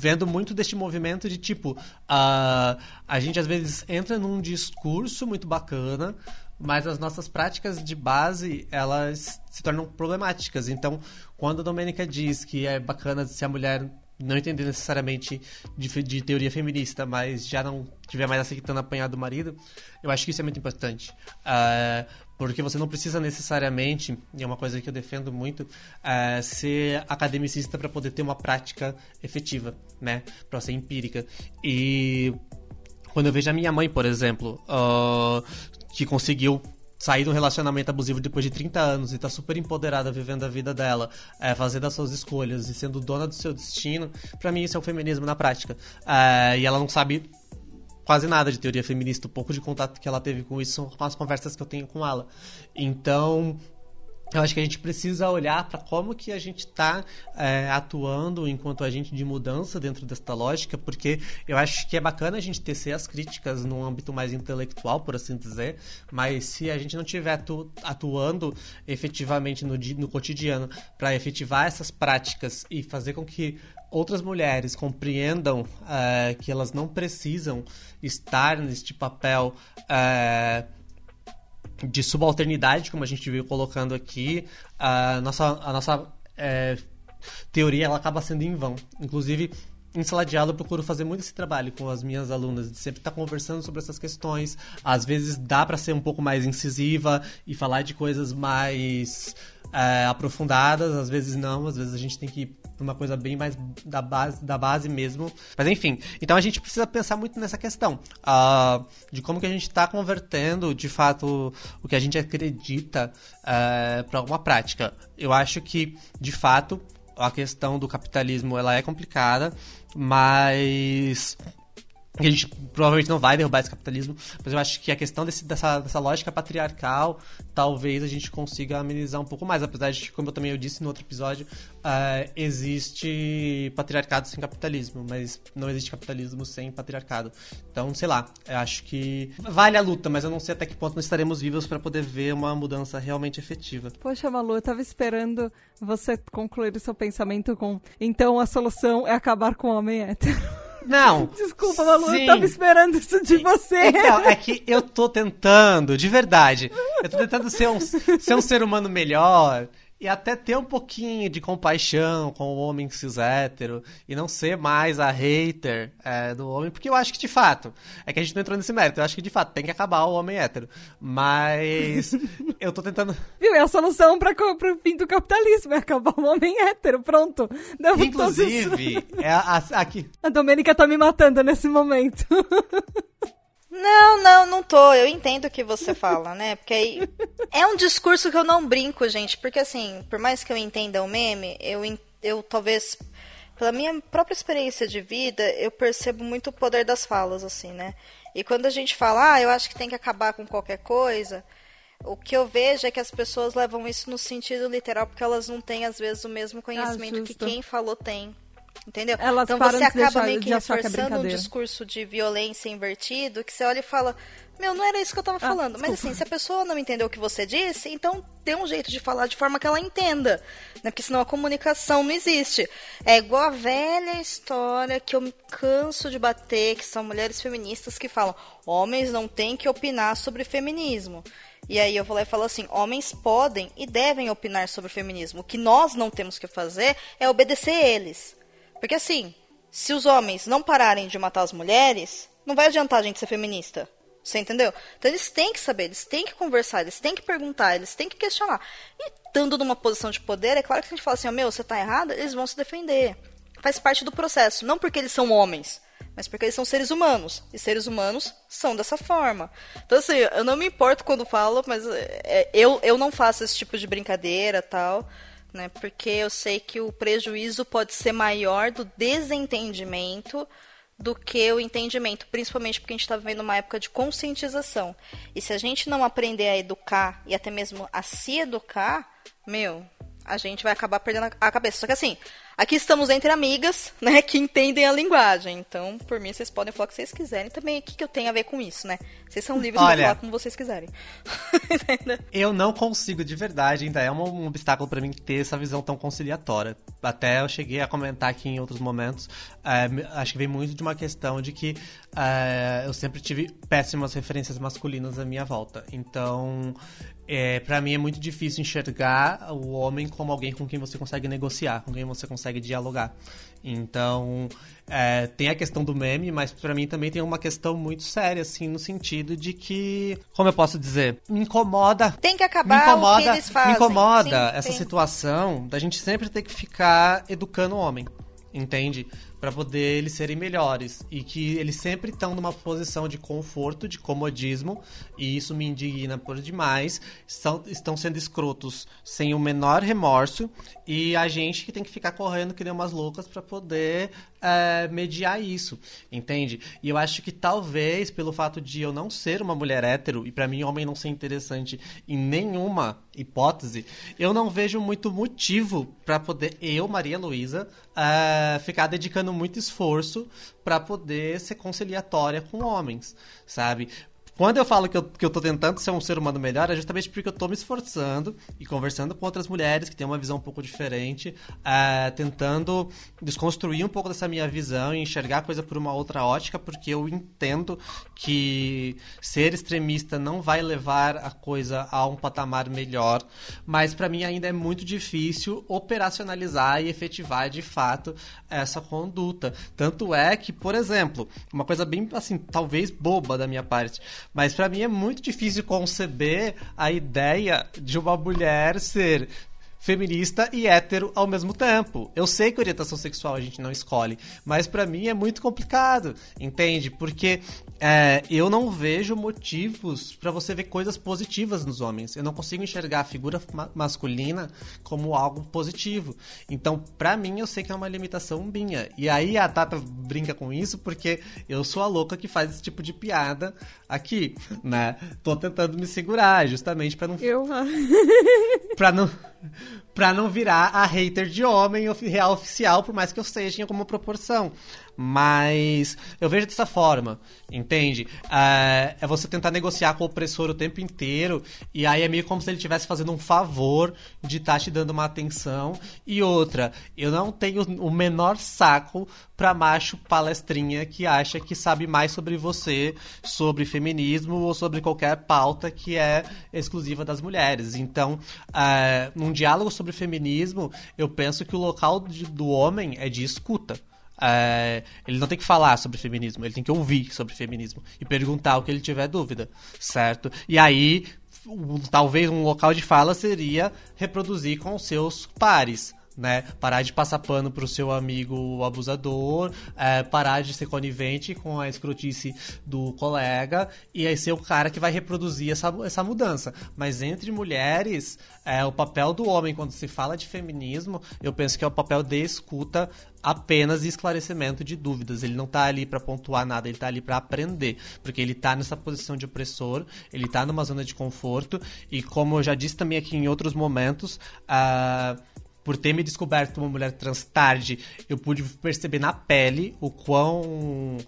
vendo muito deste movimento de tipo, uh, a gente às vezes entra num discurso muito bacana, mas as nossas práticas de base elas se tornam problemáticas. Então, quando a Domênica diz que é bacana se a mulher não entender necessariamente de, de, teoria feminista, mas já não tiver mais aceitando apanhar do marido, eu acho que isso é muito importante. Uh, porque você não precisa necessariamente, e é uma coisa que eu defendo muito, uh, ser academicista para poder ter uma prática efetiva, né? Para ser empírica. E quando eu vejo a minha mãe, por exemplo, uh, que conseguiu sair de um relacionamento abusivo depois de 30 anos e tá super empoderada vivendo a vida dela, é, fazendo as suas escolhas e sendo dona do seu destino, para mim isso é o feminismo na prática. É, e ela não sabe quase nada de teoria feminista. O pouco de contato que ela teve com isso são as conversas que eu tenho com ela. Então, eu acho que a gente precisa olhar para como que a gente está é, atuando enquanto agente de mudança dentro desta lógica, porque eu acho que é bacana a gente tecer as críticas num âmbito mais intelectual, por assim dizer, mas se a gente não estiver atu atuando efetivamente no, no cotidiano para efetivar essas práticas e fazer com que outras mulheres compreendam uh, que elas não precisam estar neste papel uh, de subalternidade, como a gente viu colocando aqui, a nossa, a nossa uh, teoria ela acaba sendo em vão. Inclusive, em sala de aula eu procuro fazer muito esse trabalho com as minhas alunas, de sempre estar conversando sobre essas questões. Às vezes dá para ser um pouco mais incisiva e falar de coisas mais é, aprofundadas, às vezes não, às vezes a gente tem que uma coisa bem mais da base, da base mesmo. Mas enfim, então a gente precisa pensar muito nessa questão uh, de como que a gente está convertendo de fato o que a gente acredita uh, é, para uma prática. Eu acho que de fato a questão do capitalismo ela é complicada, mas a gente provavelmente não vai derrubar esse capitalismo, mas eu acho que a questão desse, dessa, dessa lógica patriarcal, talvez a gente consiga amenizar um pouco mais, apesar de que, como eu também eu disse no outro episódio, uh, existe patriarcado sem capitalismo, mas não existe capitalismo sem patriarcado. Então, sei lá, eu acho que vale a luta, mas eu não sei até que ponto nós estaremos vivos para poder ver uma mudança realmente efetiva. Poxa, Malu, eu tava esperando você concluir o seu pensamento com então a solução é acabar com o homem hétero. Não. Desculpa, Malu, sim. eu tava esperando isso de você. Então, é que eu tô tentando, de verdade. Eu tô tentando ser um, ser um ser humano melhor e até ter um pouquinho de compaixão com o homem cis hétero e não ser mais a hater é, do homem, porque eu acho que de fato, é que a gente não entrou nesse mérito, eu acho que de fato tem que acabar o homem hétero. Mas eu tô tentando. Viu? É a solução para pro fim do capitalismo, é acabar o homem hétero, pronto. Inclusive, todos... é a, a, aqui. A Domênica tá me matando nesse momento. Não, não, não tô. Eu entendo o que você fala, né? Porque aí é um discurso que eu não brinco, gente. Porque assim, por mais que eu entenda o meme, eu, eu talvez, pela minha própria experiência de vida, eu percebo muito o poder das falas, assim, né? E quando a gente fala, ah, eu acho que tem que acabar com qualquer coisa, o que eu vejo é que as pessoas levam isso no sentido literal, porque elas não têm, às vezes, o mesmo conhecimento ah, que quem falou tem. Entendeu? Elas então você acaba deixar, meio que reforçando é um discurso de violência invertido, que você olha e fala, meu, não era isso que eu tava ah, falando. Mas assim, se a pessoa não entendeu o que você disse, então dê um jeito de falar de forma que ela entenda. Né? Porque senão a comunicação não existe. É igual a velha história que eu me canso de bater, que são mulheres feministas que falam, homens não têm que opinar sobre feminismo. E aí eu vou lá e falo assim: homens podem e devem opinar sobre o feminismo. O que nós não temos que fazer é obedecer eles. Porque assim, se os homens não pararem de matar as mulheres, não vai adiantar a gente ser feminista. Você entendeu? Então eles têm que saber, eles têm que conversar, eles têm que perguntar, eles têm que questionar. E estando numa posição de poder, é claro que a gente fala assim, oh, meu, você tá errado, eles vão se defender. Faz parte do processo, não porque eles são homens, mas porque eles são seres humanos. E seres humanos são dessa forma. Então, assim, eu não me importo quando falo, mas é, eu, eu não faço esse tipo de brincadeira tal né? Porque eu sei que o prejuízo pode ser maior do desentendimento do que o entendimento, principalmente porque a gente está vivendo uma época de conscientização. E se a gente não aprender a educar e até mesmo a se educar, meu, a gente vai acabar perdendo a cabeça. Só que assim, Aqui estamos entre amigas, né, que entendem a linguagem. Então, por mim, vocês podem falar o que vocês quiserem. Também, o que, que eu tenho a ver com isso, né? Vocês são livres Olha, para falar como vocês quiserem. eu não consigo, de verdade, ainda é um, um obstáculo para mim ter essa visão tão conciliatória. Até eu cheguei a comentar aqui em outros momentos, é, acho que vem muito de uma questão de que é, eu sempre tive péssimas referências masculinas à minha volta. Então, é, para mim é muito difícil enxergar o homem como alguém com quem você consegue negociar, com quem você consegue dialogar. Então, é, tem a questão do meme, mas para mim também tem uma questão muito séria, assim, no sentido de que, como eu posso dizer, me incomoda. Tem que acabar me incomoda, o que eles fazem. Me incomoda Sim, essa tem. situação da gente sempre ter que ficar educando o homem, entende? Para poder eles serem melhores e que eles sempre estão numa posição de conforto, de comodismo e isso me indigna por demais. São, estão sendo escrotos sem o menor remorso e a gente que tem que ficar correndo que nem umas loucas para poder é, mediar isso, entende? E eu acho que talvez pelo fato de eu não ser uma mulher hétero e para mim homem não ser interessante em nenhuma hipótese, eu não vejo muito motivo para poder eu, Maria Luísa, é, ficar dedicando muito esforço para poder ser conciliatória com homens, sabe? Quando eu falo que eu, que eu tô tentando ser um ser humano melhor, é justamente porque eu tô me esforçando e conversando com outras mulheres que têm uma visão um pouco diferente, é, tentando desconstruir um pouco dessa minha visão e enxergar a coisa por uma outra ótica, porque eu entendo que ser extremista não vai levar a coisa a um patamar melhor, mas para mim ainda é muito difícil operacionalizar e efetivar de fato essa conduta. Tanto é que, por exemplo, uma coisa bem assim, talvez boba da minha parte, mas para mim é muito difícil conceber a ideia de uma mulher ser feminista e hétero ao mesmo tempo. Eu sei que orientação sexual a gente não escolhe, mas para mim é muito complicado, entende? Porque é, eu não vejo motivos para você ver coisas positivas nos homens. Eu não consigo enxergar a figura ma masculina como algo positivo. Então, para mim, eu sei que é uma limitação minha. E aí a Tata brinca com isso porque eu sou a louca que faz esse tipo de piada aqui, né? Tô tentando me segurar, justamente para não. Eu. pra não pra não virar a hater de homem real oficial, por mais que eu seja em alguma proporção. Mas eu vejo dessa forma, entende? É, é você tentar negociar com o opressor o tempo inteiro, e aí é meio como se ele estivesse fazendo um favor de estar tá te dando uma atenção. E outra, eu não tenho o menor saco pra macho palestrinha que acha que sabe mais sobre você, sobre feminismo ou sobre qualquer pauta que é exclusiva das mulheres. Então, é, num diálogo sobre feminismo, eu penso que o local de, do homem é de escuta. É, ele não tem que falar sobre feminismo, ele tem que ouvir sobre feminismo e perguntar o que ele tiver dúvida, certo? E aí, talvez um local de fala seria reproduzir com seus pares né? Parar de passar pano pro seu amigo abusador, é, parar de ser conivente com a escrotice do colega e aí ser o cara que vai reproduzir essa, essa mudança. Mas entre mulheres, é, o papel do homem quando se fala de feminismo, eu penso que é o papel de escuta apenas esclarecimento de dúvidas. Ele não tá ali para pontuar nada, ele tá ali para aprender, porque ele tá nessa posição de opressor, ele tá numa zona de conforto e como eu já disse também aqui em outros momentos, uh, por ter me descoberto uma mulher trans tarde, eu pude perceber na pele o quão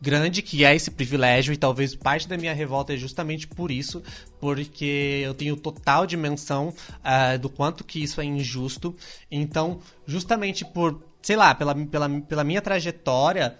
grande que é esse privilégio e talvez parte da minha revolta é justamente por isso, porque eu tenho total dimensão uh, do quanto que isso é injusto. Então, justamente por, sei lá, pela, pela, pela minha trajetória,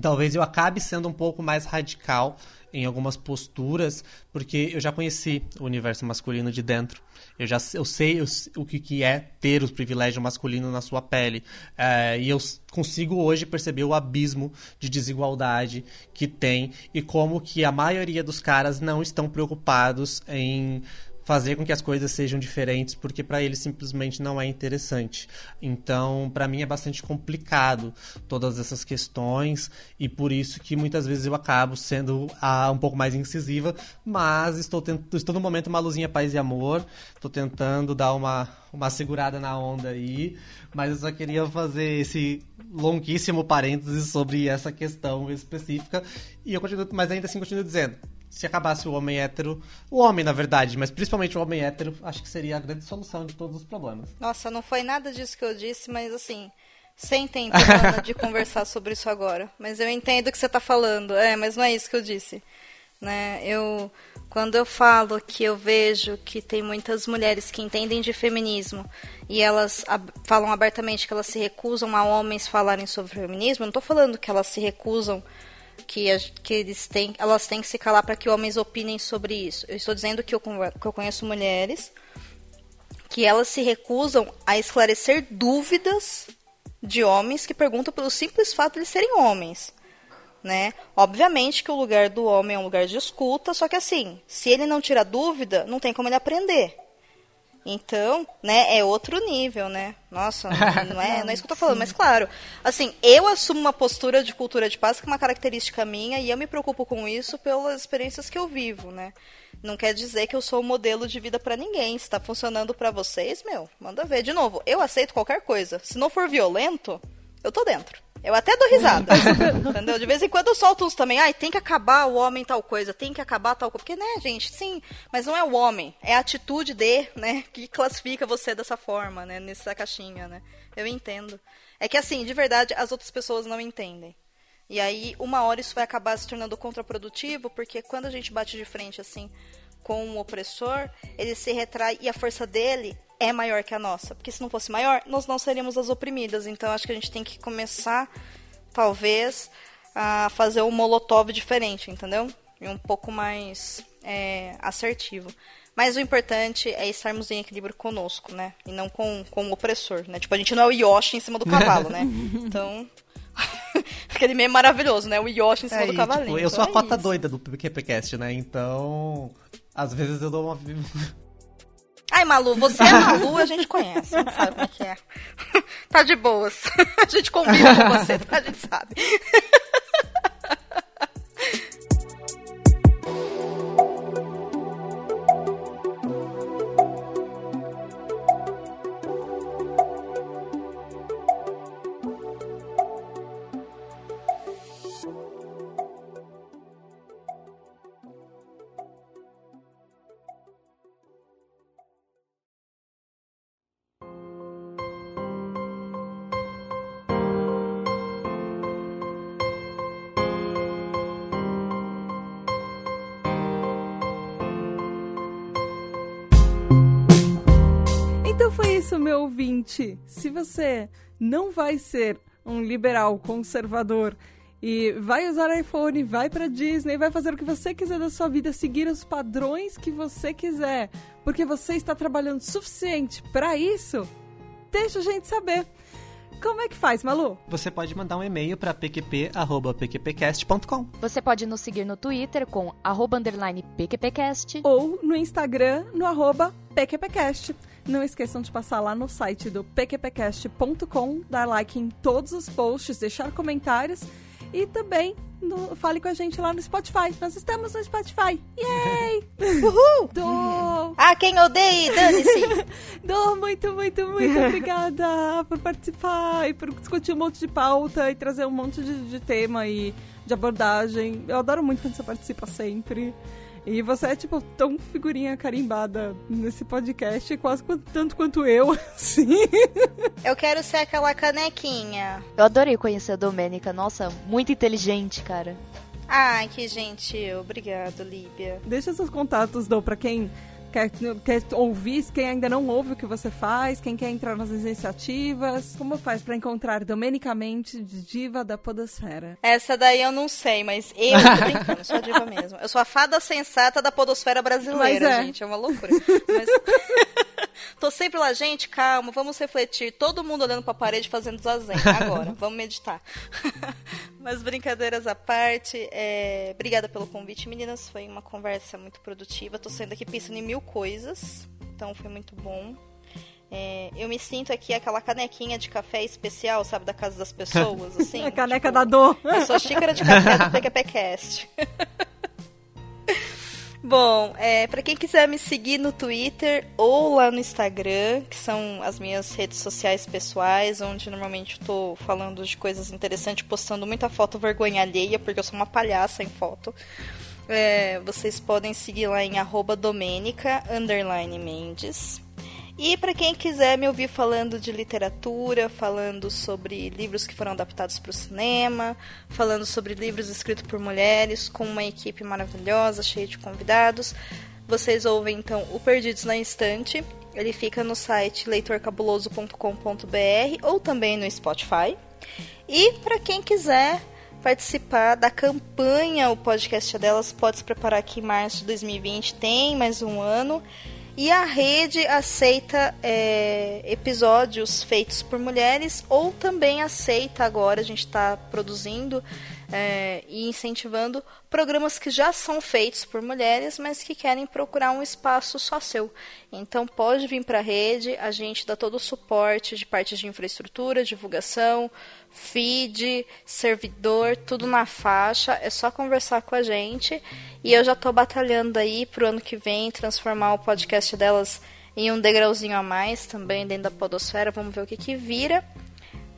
talvez eu acabe sendo um pouco mais radical em algumas posturas, porque eu já conheci o universo masculino de dentro. Eu já eu sei o que, que é ter o privilégio masculino na sua pele. É, e eu consigo hoje perceber o abismo de desigualdade que tem e como que a maioria dos caras não estão preocupados em fazer com que as coisas sejam diferentes, porque para ele simplesmente não é interessante. Então, para mim é bastante complicado todas essas questões e por isso que muitas vezes eu acabo sendo ah, um pouco mais incisiva, mas estou, tent... estou no momento uma luzinha paz e amor, estou tentando dar uma, uma segurada na onda aí, mas eu só queria fazer esse longuíssimo parênteses sobre essa questão específica e eu continuo, mas ainda assim continuo dizendo, se acabasse o homem hétero, o homem, na verdade, mas principalmente o homem hétero, acho que seria a grande solução de todos os problemas. Nossa, não foi nada disso que eu disse, mas assim, sem intenção de conversar sobre isso agora. Mas eu entendo o que você está falando. É, mas não é isso que eu disse. Né? Eu, quando eu falo que eu vejo que tem muitas mulheres que entendem de feminismo e elas ab falam abertamente que elas se recusam a homens falarem sobre feminismo, eu não estou falando que elas se recusam que, que eles têm, elas têm que se calar para que homens opinem sobre isso. Eu estou dizendo que eu, que eu conheço mulheres que elas se recusam a esclarecer dúvidas de homens que perguntam pelo simples fato de serem homens. Né? Obviamente que o lugar do homem é um lugar de escuta, só que assim, se ele não tira dúvida, não tem como ele aprender. Então, né, é outro nível, né? Nossa, não é, não é isso que eu tô falando, mas claro, assim, eu assumo uma postura de cultura de paz que é uma característica minha e eu me preocupo com isso pelas experiências que eu vivo, né? Não quer dizer que eu sou o modelo de vida para ninguém. Se tá funcionando para vocês, meu, manda ver. De novo, eu aceito qualquer coisa. Se não for violento, eu tô dentro. Eu até dou risada. entendeu? De vez em quando eu solto uns também. Ai, tem que acabar o homem tal coisa, tem que acabar tal coisa. Porque, né, gente, sim, mas não é o homem, é a atitude de, né, que classifica você dessa forma, né, nessa caixinha, né? Eu entendo. É que, assim, de verdade, as outras pessoas não entendem. E aí, uma hora isso vai acabar se tornando contraprodutivo, porque quando a gente bate de frente, assim, com o um opressor, ele se retrai e a força dele é maior que a nossa. Porque se não fosse maior, nós não seríamos as oprimidas. Então acho que a gente tem que começar, talvez, a fazer um molotov diferente, entendeu? E um pouco mais é, assertivo. Mas o importante é estarmos em equilíbrio conosco, né? E não com, com o opressor, né? Tipo, a gente não é o Yoshi em cima do cavalo, né? Então. Aquele meme maravilhoso, né? O Yoshi em cima é, do cavalinho. Tipo, eu sou a então é cota isso. doida do PQPcast, né? Então. Às vezes eu dou uma. Ai, Malu, você é Malu, a gente conhece, a gente sabe como é que é. Tá de boas. A gente combina com você, tá? A gente sabe. Ouvinte. Se você não vai ser um liberal conservador e vai usar iPhone, vai pra Disney, vai fazer o que você quiser da sua vida, seguir os padrões que você quiser, porque você está trabalhando suficiente para isso, deixa a gente saber. Como é que faz, Malu? Você pode mandar um e-mail para pqp.pqpcast.com. Você pode nos seguir no Twitter com PQPcast. Ou no Instagram, no arroba PQPcast. Não esqueçam de passar lá no site do pqpcast.com, dar like em todos os posts, deixar comentários e também no, fale com a gente lá no Spotify. Nós estamos no Spotify. Yay! Uhul! Dou! Ah, quem odeia, dane-se! Dou, muito, muito, muito obrigada por participar e por discutir um monte de pauta e trazer um monte de, de tema e de abordagem. Eu adoro muito quando você participa sempre. E você é, tipo, tão figurinha carimbada nesse podcast, quase tanto quanto eu, assim. Eu quero ser aquela canequinha. Eu adorei conhecer a Domênica. Nossa, muito inteligente, cara. Ai, que gentil. Obrigado, Líbia. Deixa seus contatos, Dou, pra quem quer, quer ouvir, quem ainda não ouve o que você faz, quem quer entrar nas iniciativas. Como faz pra encontrar domenicamente diva da podosfera? Essa daí eu não sei, mas eu tô brincando, sou a diva mesmo. Eu sou a fada sensata da podosfera brasileira, é. gente. É uma loucura. Mas... Tô sempre lá, gente, calma, vamos refletir. Todo mundo olhando pra parede fazendo zazen. Agora, vamos meditar. Mas brincadeiras à parte, é... obrigada pelo convite, meninas. Foi uma conversa muito produtiva. Tô saindo aqui pensando em mil coisas, então foi muito bom. É, eu me sinto aqui aquela canequinha de café especial, sabe, da casa das pessoas, assim. a caneca tipo, da dor. Eu sou xícara de café do PQPcast. Bom, é, para quem quiser me seguir no Twitter ou lá no Instagram, que são as minhas redes sociais pessoais, onde normalmente eu tô falando de coisas interessantes, postando muita foto vergonha alheia, porque eu sou uma palhaça em foto. É, vocês podem seguir lá em arroba Mendes. E para quem quiser me ouvir falando de literatura, falando sobre livros que foram adaptados para o cinema, falando sobre livros escritos por mulheres, com uma equipe maravilhosa, cheia de convidados, vocês ouvem então o Perdidos na Estante. Ele fica no site leitorcabuloso.com.br ou também no Spotify. E para quem quiser participar da campanha O Podcast Delas, pode se preparar que em março de 2020 tem mais um ano. E a rede aceita é, episódios feitos por mulheres ou também aceita agora, a gente está produzindo é, e incentivando programas que já são feitos por mulheres, mas que querem procurar um espaço só seu. Então pode vir para a rede, a gente dá todo o suporte de partes de infraestrutura, divulgação, feed, servidor, tudo na faixa. É só conversar com a gente. E eu já estou batalhando aí pro ano que vem transformar o podcast delas em um degrauzinho a mais também dentro da podosfera. Vamos ver o que que vira.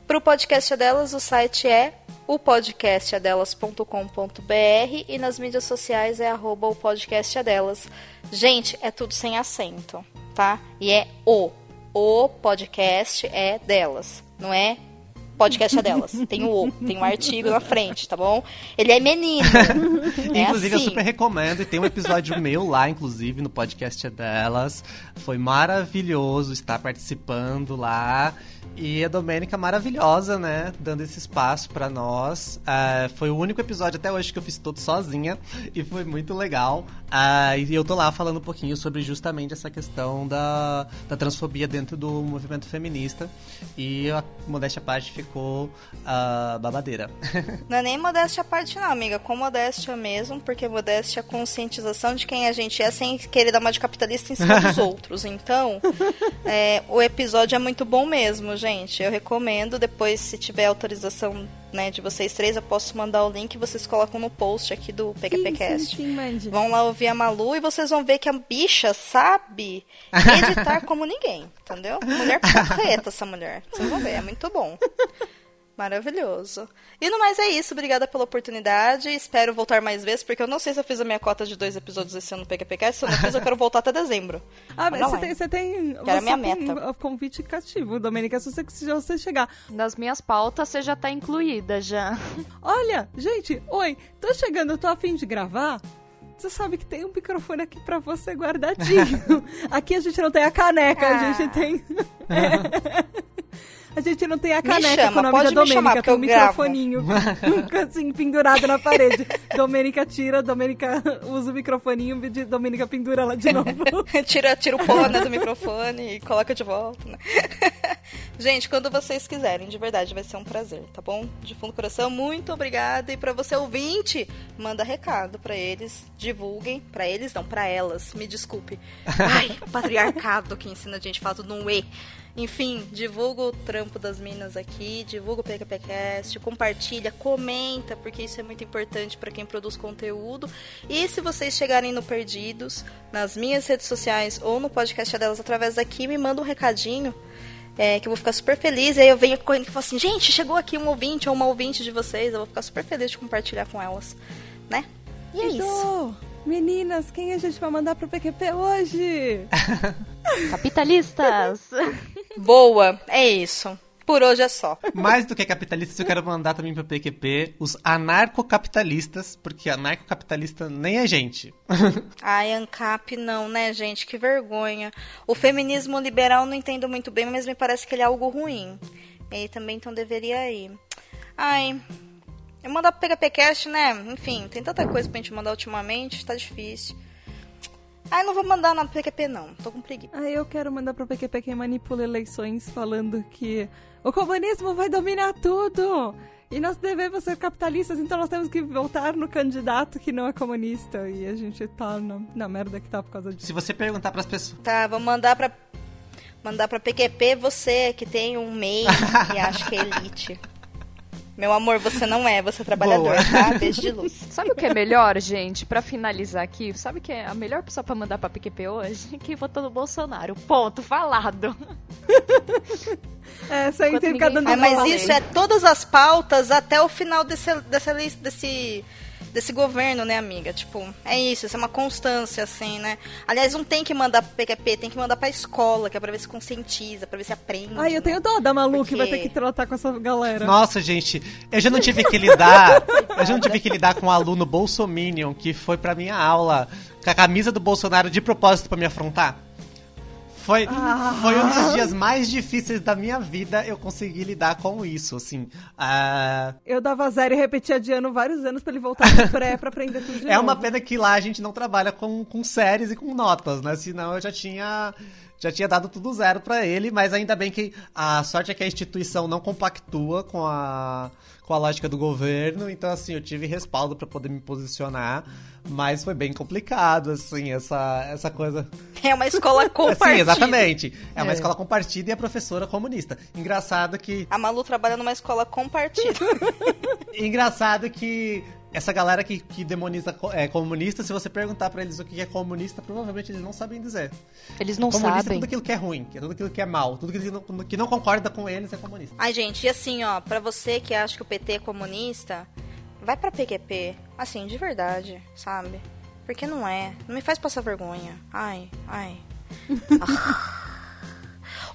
Para o podcast delas, o site é o podcastadelas.com.br e nas mídias sociais é arroba o podcastadelas. Gente, é tudo sem acento, tá? E é o. O podcast é delas, não é podcast é delas. Tem o O, tem um artigo na frente, tá bom? Ele é menino. É inclusive, assim. eu super recomendo. E tem um episódio meu lá, inclusive, no podcast é delas. Foi maravilhoso estar participando lá. E a Domênica maravilhosa, né? Dando esse espaço pra nós. Ah, foi o único episódio até hoje que eu fiz todo sozinha. E foi muito legal. Ah, e eu tô lá falando um pouquinho sobre justamente essa questão da, da transfobia dentro do movimento feminista. E a modéstia à parte ficou ah, babadeira. Não é nem modéstia à parte, não, amiga. Com modéstia mesmo, porque modéstia é a conscientização de quem a gente é sem querer dar uma de capitalista em cima dos outros. Então, é, o episódio é muito bom mesmo, gente. Eu recomendo. Depois, se tiver autorização né, de vocês três, eu posso mandar o link e vocês colocam no post aqui do PQPcast. Sim, sim, sim, mande. Vão lá ouvir a Malu e vocês vão ver que a bicha sabe editar como ninguém, entendeu? Mulher porreta essa mulher. Vocês vão ver, é muito bom. Maravilhoso. E no mais é isso, obrigada pela oportunidade. Espero voltar mais vezes, porque eu não sei se eu fiz a minha cota de dois episódios esse ano no PQPcast. Se eu não fiz, eu quero voltar até dezembro. Ah, mas você é. tem, você tem, a você minha tem meta. o convite cativo, Domenica, se você, se você chegar. Nas minhas pautas você já tá incluída já. Olha, gente, oi, tô chegando, eu tô afim de gravar. Você sabe que tem um microfone aqui pra você guardadinho. aqui a gente não tem a caneca, a Ah. gente tem A gente não tem a caneca chama, com o nome da me chamar, Domênica, porque tem um microfoninho assim, pendurado na parede. Domênica tira, Domênica usa o microfoninho e Domênica pendura lá de novo. tira, tira o pó né, do microfone e coloca de volta, né? Gente, quando vocês quiserem, de verdade, vai ser um prazer, tá bom? De fundo do coração, muito obrigada. E pra você ouvinte, manda recado pra eles, divulguem. Pra eles, não, pra elas, me desculpe. Ai, patriarcado que ensina a gente a falar tudo num E. Enfim, divulga o trampo das minas aqui, divulga o PQPcast, compartilha, comenta, porque isso é muito importante para quem produz conteúdo. E se vocês chegarem no Perdidos, nas minhas redes sociais ou no podcast delas através daqui, me manda um recadinho. é, que eu vou ficar super feliz. E aí eu venho correndo e falo assim, gente, chegou aqui um ouvinte ou uma ouvinte de vocês. Eu vou ficar super feliz de compartilhar com elas, né? E é isso. Meninas, quem a gente vai mandar pro PQP hoje? Capitalistas! Boa, é isso. Por hoje é só. Mais do que capitalistas, eu quero mandar também pro PQP os anarcocapitalistas, porque anarcocapitalista nem é gente. Ai, ANCAP não, né, gente? Que vergonha. O feminismo liberal eu não entendo muito bem, mas me parece que ele é algo ruim. Ele também então deveria ir. Ai, eu mandar pro PHPcast, né? Enfim, tem tanta coisa pra gente mandar ultimamente, tá difícil. Ai, não vou mandar na PQP não, tô com preguiça. Ah, eu quero mandar pro PQP quem manipula eleições falando que o comunismo vai dominar tudo. E nós devemos ser capitalistas, então nós temos que votar no candidato que não é comunista. E a gente tá na, na merda que tá por causa disso. Se você perguntar pras pessoas. Tá, vou mandar pra. Mandar pra PQP você que tem um MEI e acha que é elite. Meu amor, você não é, você é trabalhador, Boa. tá? Beijo de luz. Sabe o que é melhor, gente? Pra finalizar aqui, sabe o que é a melhor pessoa pra mandar pra PQP hoje? Quem votou no Bolsonaro. Ponto, falado. É, sem Enquanto ter ficar ninguém dando Ah, Não mas isso é todas as pautas até o final desse, dessa desse, desse governo, né, amiga? Tipo, é isso, isso é uma constância, assim, né? Aliás, não tem que mandar pro PQP, tem que mandar pra escola, que é pra ver se conscientiza, pra ver se aprende. Ai, eu tenho dó da Malu que vai ter Porque- que tratar com essa galera. Nossa, gente, eu já não tive que lidar. eu já não tive que lidar com um aluno bolsominion que foi pra minha aula com a camisa do Bolsonaro de propósito pra me afrontar. Foi, foi um dos dias mais difíceis da minha vida eu consegui lidar com isso, assim. Ah, Eu dava zero e repetia de ano vários anos pra ele voltar pro pré pra aprender tudo de é uma novo. pena que lá a gente não trabalha com, com séries e com notas, né? Senão eu já tinha já tinha dado tudo zero pra ele, mas ainda bem que a sorte é que a instituição não compactua com a com a lógica do governo, então assim, eu tive respaldo pra poder me posicionar, mas foi bem complicado assim, essa essa coisa. É uma escola Sim, compartilhada. exatamente. É uma É. escola compartida e a professora comunista. Engraçado que A Malu trabalha numa escola compartilhada. Engraçado que essa galera que, que demoniza é, comunista, se você perguntar pra eles o que é comunista, provavelmente eles não sabem dizer. Eles não comunista é sabem. tudo aquilo que é ruim, que é tudo aquilo que é mal, tudo que não, que não concorda com eles é comunista. Ai, gente, e assim, ó, pra você que acha que o PT é comunista, vai pra PQP. Assim, de verdade, sabe? Porque não é. Não me faz passar vergonha. Ai, ai. Ah.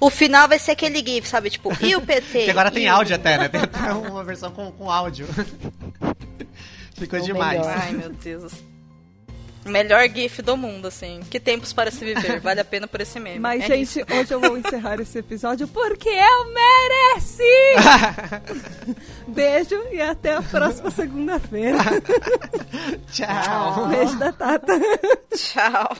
O final vai ser aquele GIF, sabe? Tipo, e o PT? Que agora tem E áudio até, né? Tem até uma versão com, com áudio. Ficou o demais. melhor. Ai, meu Deus. Melhor GIF do mundo, assim. Que tempos para se viver. Vale a pena por esse meme. Mas, É gente, isso. hoje eu vou encerrar esse episódio porque eu mereci! Beijo e até a próxima segunda-feira. Tchau. Beijo da Tata. Tchau.